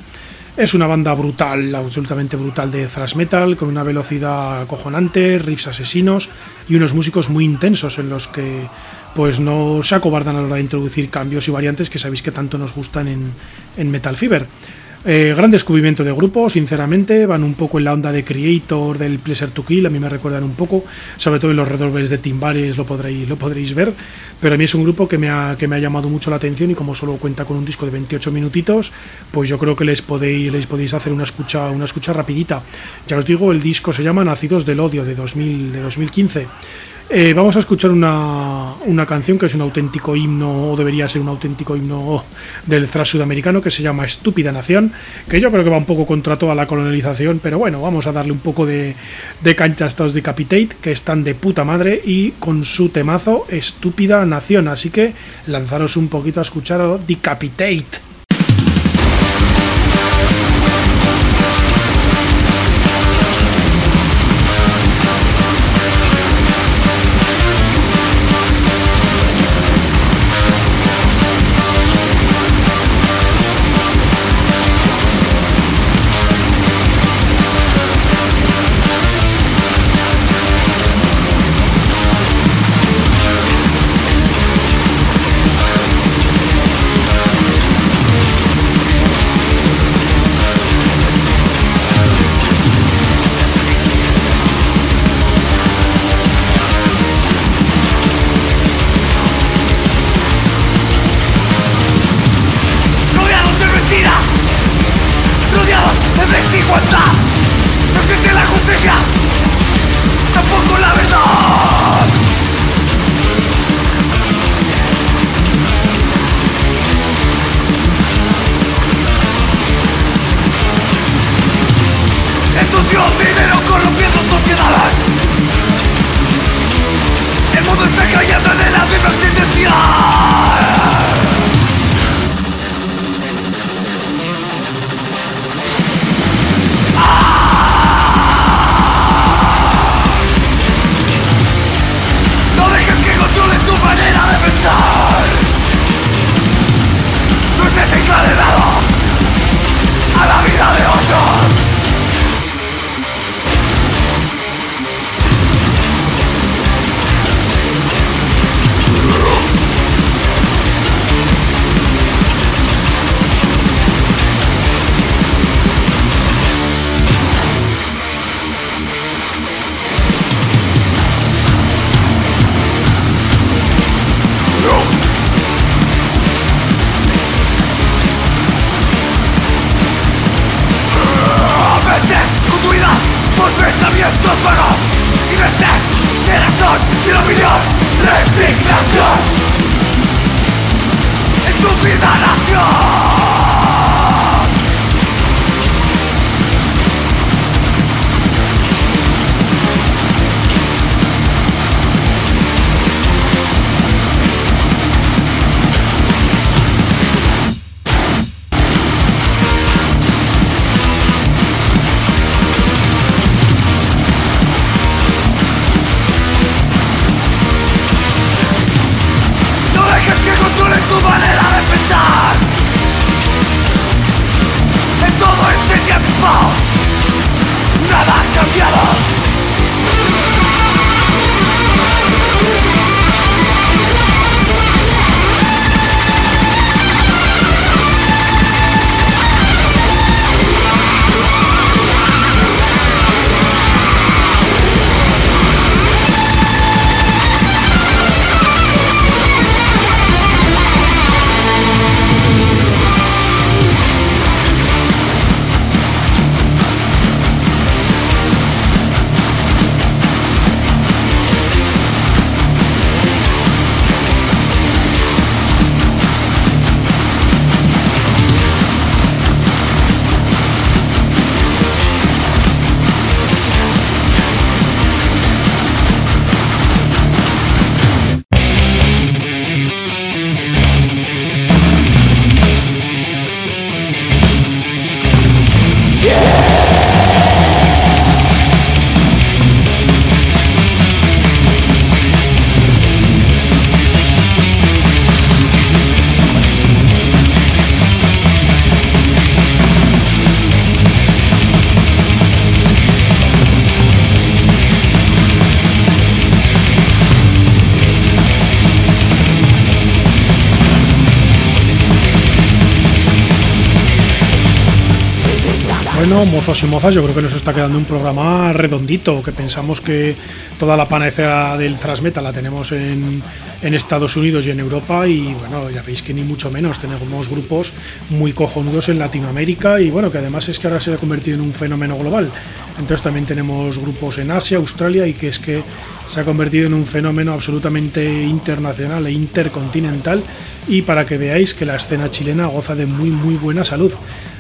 Es una banda brutal, absolutamente brutal de thrash metal, con una velocidad acojonante, riffs asesinos y unos músicos muy intensos en los que pues no se acobardan a la hora de introducir cambios y variantes que sabéis que tanto nos gustan en, en Metal Fever. Eh, gran descubrimiento de grupo, sinceramente, van un poco en la onda de Creator, del Pleasure to Kill, a mí me recuerdan un poco, sobre todo en los redobles de Timbares lo podréis, lo podréis ver, pero a mí es un grupo que me, ha, que me ha llamado mucho la atención y como solo cuenta con un disco de 28 minutitos, pues yo creo que les podéis, les podéis hacer una escucha, una escucha rapidita. Ya os digo, el disco se llama Nacidos del Odio de, 2000, de 2015. Eh, vamos a escuchar una, canción que es un auténtico himno, o debería ser un auténtico himno del thrash sudamericano, que se llama Estúpida Nación, que yo creo que va un poco contra toda la colonialización, pero bueno, vamos a darle un poco de, de cancha a estos Decapitate, que están de puta madre, y con su temazo Estúpida Nación. Así que lanzaros un poquito a escuchar a Decapitate. Y mozas, yo creo que nos está quedando un programa redondito, que pensamos que toda la panacea del thrash metal la tenemos en, en, Estados Unidos y en Europa y bueno, ya veis que ni mucho menos, tenemos grupos muy cojonudos en Latinoamérica y bueno, que además es que ahora se ha convertido en un fenómeno global. Entonces también tenemos grupos en Asia, Australia y que es que se ha convertido en un fenómeno absolutamente internacional e intercontinental y para que veáis que la escena chilena goza de muy muy buena salud.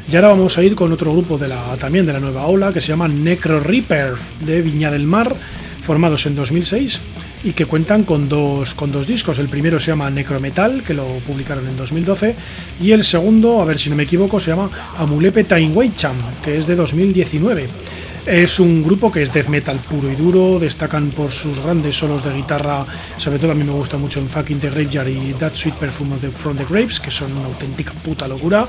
Y ahora vamos a ir con otro grupo de la, también de la nueva ola que se llama Necro Reaper de Viña del Mar, formados en 2006 y que cuentan con dos, con dos discos. El primero se llama Necrometal, que lo publicaron en 2012, y el segundo, a ver si no me equivoco, se llama Amulepe Weicham, que es de 2019. Es un grupo que es death metal puro y duro, destacan por sus grandes solos de guitarra, sobre todo a mí me gusta mucho en Fucking the Graveyard y That Sweet Perfume From the Graves, que son una auténtica puta locura,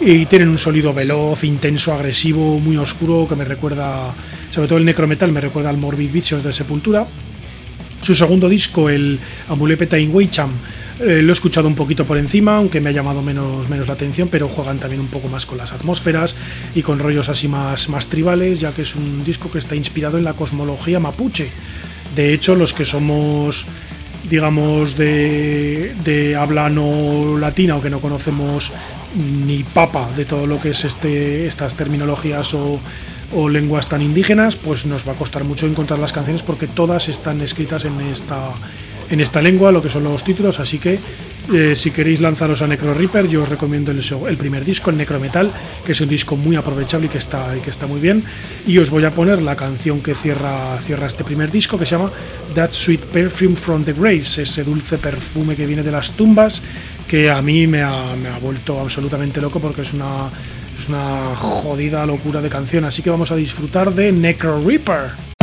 y tienen un sonido veloz, intenso, agresivo, muy oscuro, que me recuerda, sobre todo el necrometal, me recuerda al Morbid Vicious de Sepultura. Su segundo disco, el Amulepeta in Weicham, eh, lo he escuchado un poquito por encima, aunque me ha llamado menos, menos la atención, pero juegan también un poco más con las atmósferas y con rollos así más, más tribales, ya que es un disco que está inspirado en la cosmología mapuche. De hecho, los que somos digamos de, habla no latina o que no conocemos ni papa de todo lo que es este, estas terminologías o lenguas tan indígenas, pues nos va a costar mucho encontrar las canciones porque todas están escritas en esta en esta lengua lo que son los títulos, así que eh, si queréis lanzaros a Necro Reaper, yo os recomiendo el, primer disco, el Necrometal, que es un disco muy aprovechable y que está, y que está muy bien. Y os voy a poner la canción que cierra, este primer disco, que se llama That Sweet Perfume from the Graves, ese dulce perfume que viene de las tumbas, que a mí me ha, me ha vuelto absolutamente loco porque es una, es una jodida locura de canción. Así que vamos a disfrutar de Necro Reaper.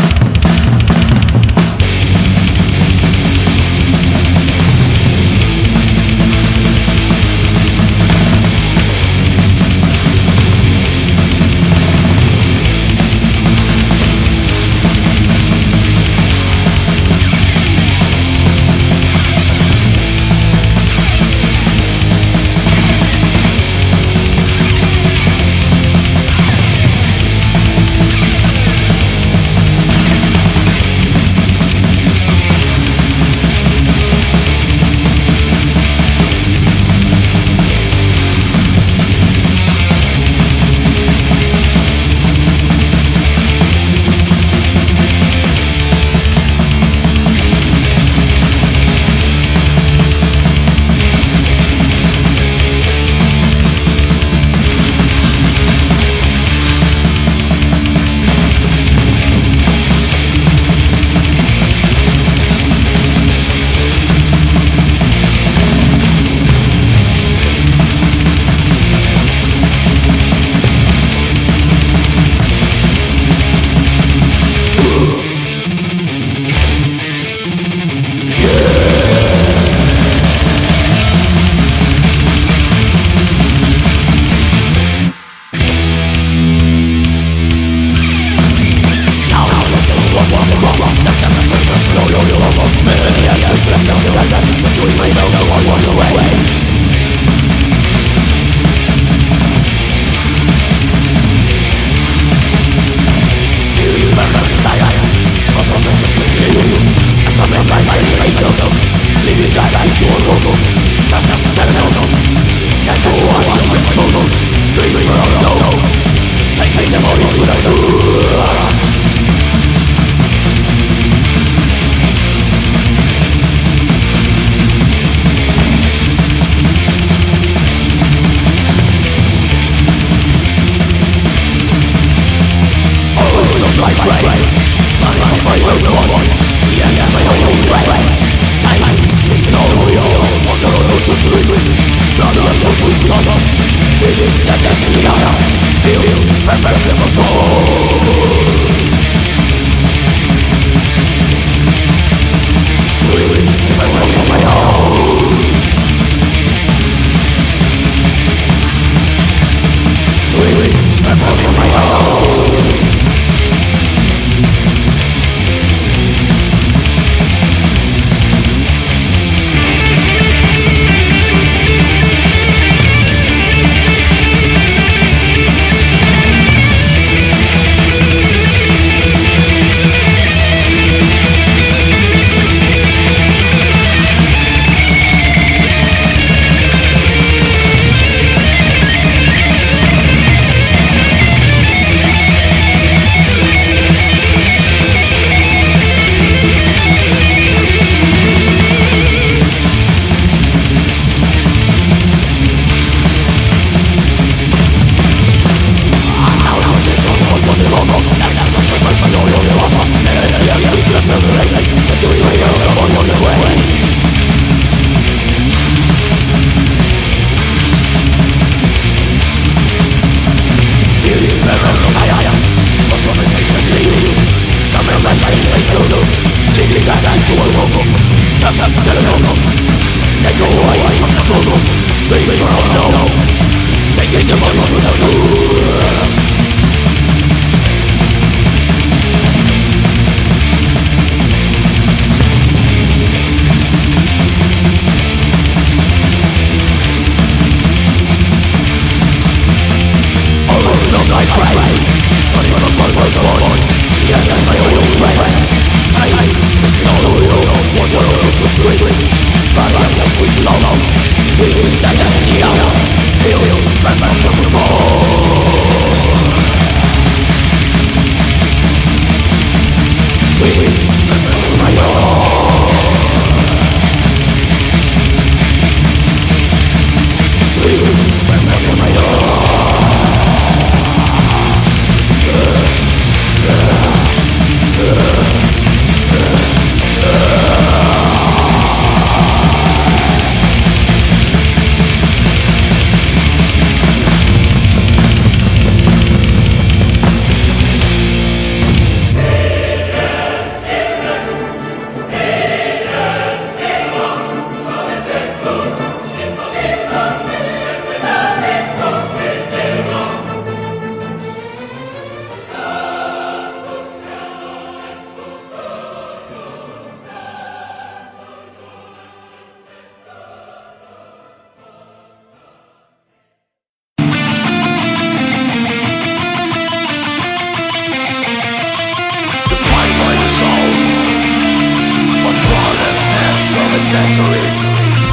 centuries.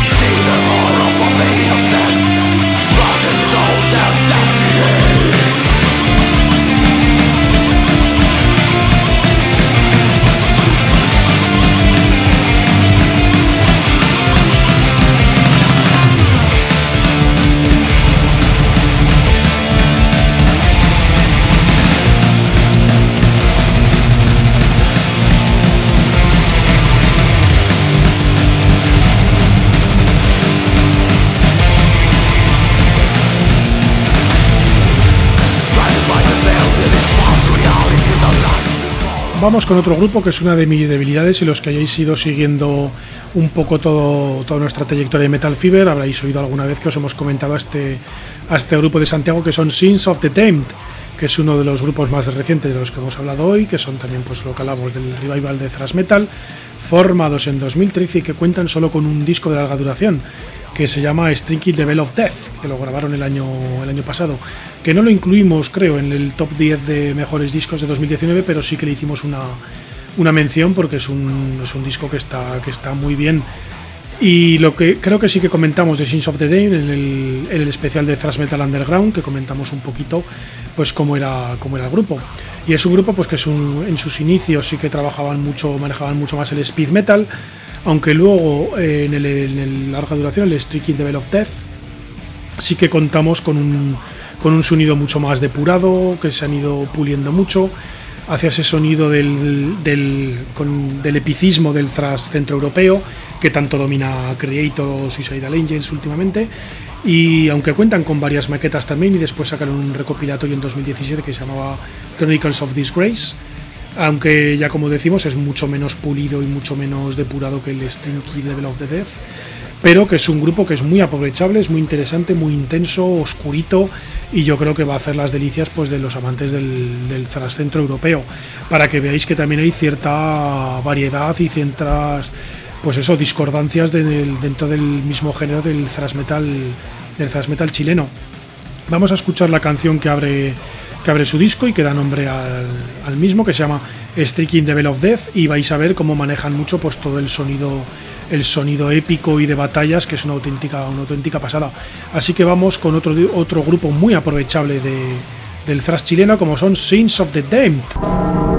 See the horror of the innocent Vamos con otro grupo que es una de mis debilidades y los que hayáis ido siguiendo un poco todo, toda nuestra trayectoria de Metal Fever, habréis oído alguna vez que os hemos comentado a este, a este grupo de Santiago que son Sins of the Tamed, que es uno de los grupos más recientes de los que hemos hablado hoy, que son también pues lo que del revival de thrash metal, formados en 2013 y que cuentan solo con un disco de larga duración que se llama Stringy Level of Death, que lo grabaron el año, el año pasado. Que no lo incluimos, creo, en el top 10 de mejores discos de 2019, pero sí que le hicimos una, una mención porque es un, es un disco que está, que está muy bien. Y lo que creo que sí que comentamos de Sins of the Day en el, en el especial de Thrash Metal Underground, que comentamos un poquito pues cómo era, cómo era el grupo. Y es un grupo pues que es un, en sus inicios sí que trabajaban mucho, manejaban mucho más el speed metal, aunque luego eh, en, el, larga duración, el Streaking Level of Death, sí que contamos con un, con un sonido mucho más depurado, que se han ido puliendo mucho. Hacia ese sonido del, del, del epicismo del thrash centroeuropeo que tanto domina Creator o Suicidal Angels últimamente. Y aunque cuentan con varias maquetas también y después sacaron un recopilatorio en 2017 que se llamaba Chronicles of Disgrace aunque ya como decimos es mucho menos pulido y mucho menos depurado que el Key Level of the Death, pero que es un grupo que es muy aprovechable, es muy interesante, muy intenso, oscurito y yo creo que va a hacer las delicias pues de los amantes del, del centro europeo, para que veáis que también hay cierta variedad y ciertas pues eso, discordancias dentro del mismo género del thrash metal del thrash metal chileno. Vamos a escuchar la canción que abre que abre su disco y que da nombre al, mismo, que se llama Striking the Bell of Death, y vais a ver cómo manejan mucho pues todo el sonido el sonido épico y de batallas, que es una auténtica, una auténtica pasada. Así que vamos con otro, otro grupo muy aprovechable de, del thrash chileno, como son Sins of the Damned.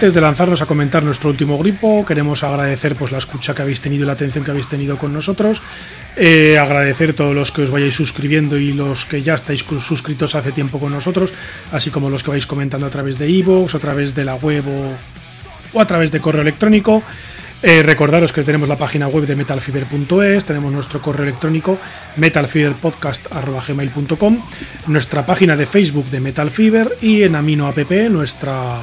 Antes de lanzarnos a comentar nuestro último grupo, queremos agradecer pues, la escucha que habéis tenido y la atención que habéis tenido con nosotros. Eh, agradecer a todos los que os vayáis suscribiendo y los que ya estáis suscritos hace tiempo con nosotros, así como los que vais comentando a través de iVoox, a través de la web o, a través de correo electrónico. Eh, recordaros que tenemos la página web de metalfiber.es, tenemos nuestro correo electrónico metalfiberpodcast.gmail.com, nuestra página de Facebook de Metalfiber y en Amino App nuestra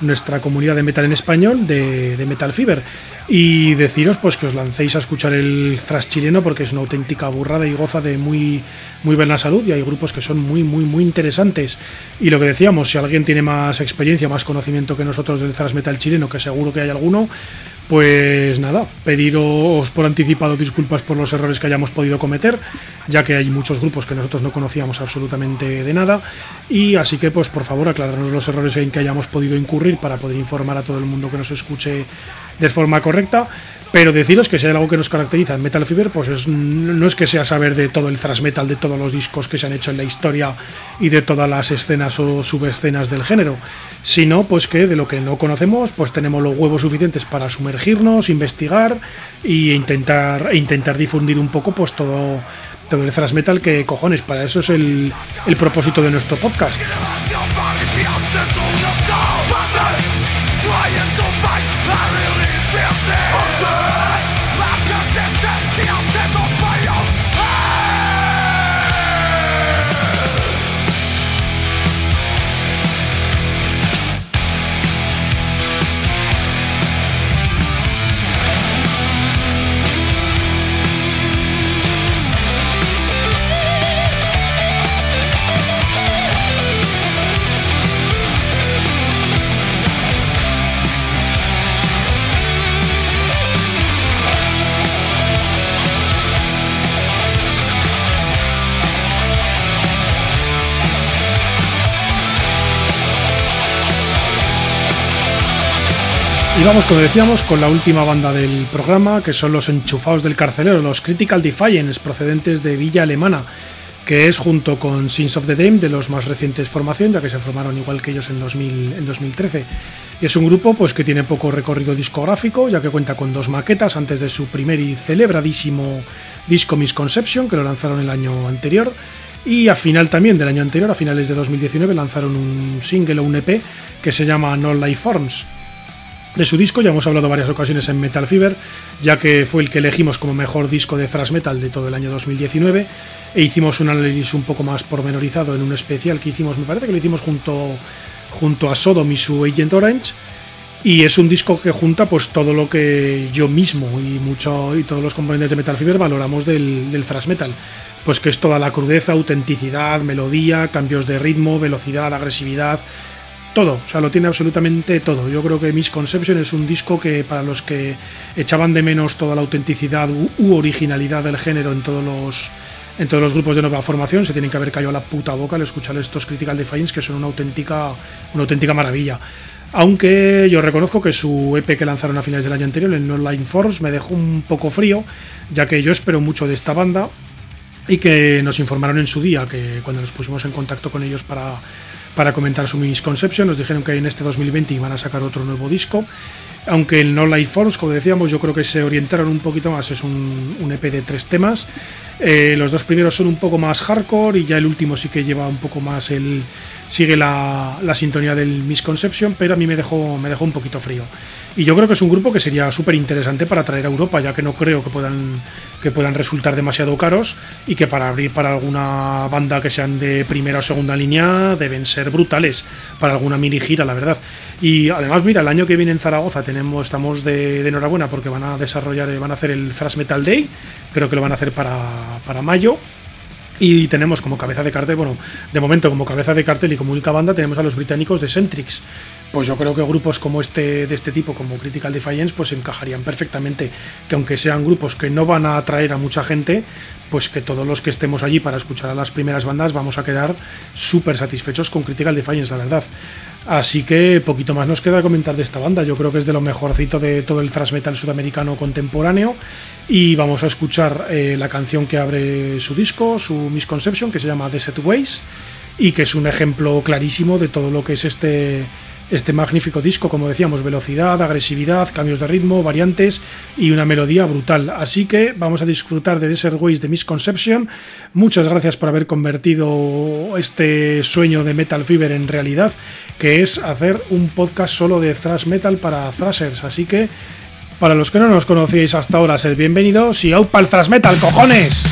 nuestra comunidad de metal en español de, Metal Fever. Y deciros pues que os lancéis a escuchar el thrash chileno porque es una auténtica burrada y goza de muy, muy buena salud y hay grupos que son muy, muy, muy interesantes. Y lo que decíamos, si alguien tiene más experiencia, más conocimiento que nosotros del thrash metal chileno, que seguro que hay alguno, pues nada, pediros por anticipado disculpas por los errores que hayamos podido cometer, ya que hay muchos grupos que nosotros no conocíamos absolutamente de nada. Y así que, pues por favor, aclararnos los errores en que hayamos podido incurrir para poder informar a todo el mundo que nos escuche de forma correcta. Pero deciros que si hay algo que nos caracteriza en Metal Fever, pues no es que sea saber de todo el thrash metal, de todos los discos que se han hecho en la historia y de todas las escenas o subescenas del género, sino pues que de lo que no conocemos, pues tenemos los huevos suficientes para sumergirnos, investigar e intentar, e intentar difundir un poco pues todo, todo el thrash metal que cojones, para eso es el, el propósito de nuestro podcast. Vamos, como decíamos, con la última banda del programa, que son los enchufados del carcelero, los Critical Defiance, procedentes de Villa Alemana, que es junto con Sins of the Dame de los más recientes formación, ya que se formaron igual que ellos en, 2000, en 2013. Y es un grupo pues, que tiene poco recorrido discográfico, ya que cuenta con dos maquetas antes de su primer y celebradísimo disco Misconception, que lo lanzaron el año anterior. Y a final también del año anterior, a finales de 2019, lanzaron un single o un EP que se llama No Life Forms. De su disco ya hemos hablado varias ocasiones en Metal Fever, ya que fue el que elegimos como mejor disco de thrash metal de todo el año 2019 e hicimos un análisis un poco más pormenorizado en un especial que hicimos, me parece que lo hicimos junto, junto a Sodom y su Agent Orange. Y es un disco que junta pues todo lo que yo mismo y mucho y todos los componentes de Metal Fever valoramos del, del thrash metal. Pues que es toda la crudeza, autenticidad, melodía, cambios de ritmo, velocidad, agresividad, todo, o sea, lo tiene absolutamente todo. Yo creo que Misconception es un disco que para los que echaban de menos toda la autenticidad u, originalidad del género en todos los en todos los grupos de nueva formación se tienen que haber caído a la puta boca al escuchar estos Critical Defiance que son una auténtica una auténtica maravilla. Aunque yo reconozco que su EP que lanzaron a finales del año anterior, el No Line Force, me dejó un poco frío, ya que yo espero mucho de esta banda y que nos informaron en su día, que cuando nos pusimos en contacto con ellos para para comentar su Misconception. Nos dijeron que en este 2020 iban a sacar otro nuevo disco. Aunque el No Life Force, como decíamos, yo creo que se orientaron un poquito más. Es un, EP de tres temas. Eh, los dos primeros son un poco más hardcore y ya el último sí que lleva un poco más el. Sigue la, la sintonía del Misconception, pero a mí me dejó, me dejó un poquito frío. Y yo creo que es un grupo que sería súper interesante para traer a Europa, ya que no creo que puedan, que puedan resultar demasiado caros y que para abrir para alguna banda que sean de primera o segunda línea deben ser brutales para alguna mini gira, la verdad. Y además, mira, el año que viene en Zaragoza tenemos, estamos de, enhorabuena porque van a desarrollar, van a hacer el Thrash Metal Day, creo que lo van a hacer para, para mayo. Y tenemos como cabeza de cartel, bueno, de momento como cabeza de cartel y como única banda tenemos a los británicos de Centrix, pues yo creo que grupos como este de este tipo, como Critical Defiance, pues encajarían perfectamente. Que aunque sean grupos que no van a atraer a mucha gente, pues que todos los que estemos allí para escuchar a las primeras bandas vamos a quedar súper satisfechos con Critical Defiance, la verdad. Así que poquito más nos queda comentar de esta banda. Yo creo que es de lo mejorcito de todo el thrash metal sudamericano contemporáneo. Y vamos a escuchar eh, la canción que abre su disco, su Misconception, que se llama The Set Ways, y que es un ejemplo clarísimo de todo lo que es este este magnífico disco, como decíamos, velocidad, agresividad, cambios de ritmo, variantes y una melodía brutal. Así que vamos a disfrutar de Desert Ways de Misconception. Muchas gracias por haber convertido este sueño de Metal Fever en realidad, que es hacer un podcast solo de thrash metal para thrashers. Así que, para los que no nos conocíais hasta ahora, sed bienvenidos y out para el thrash metal, cojones.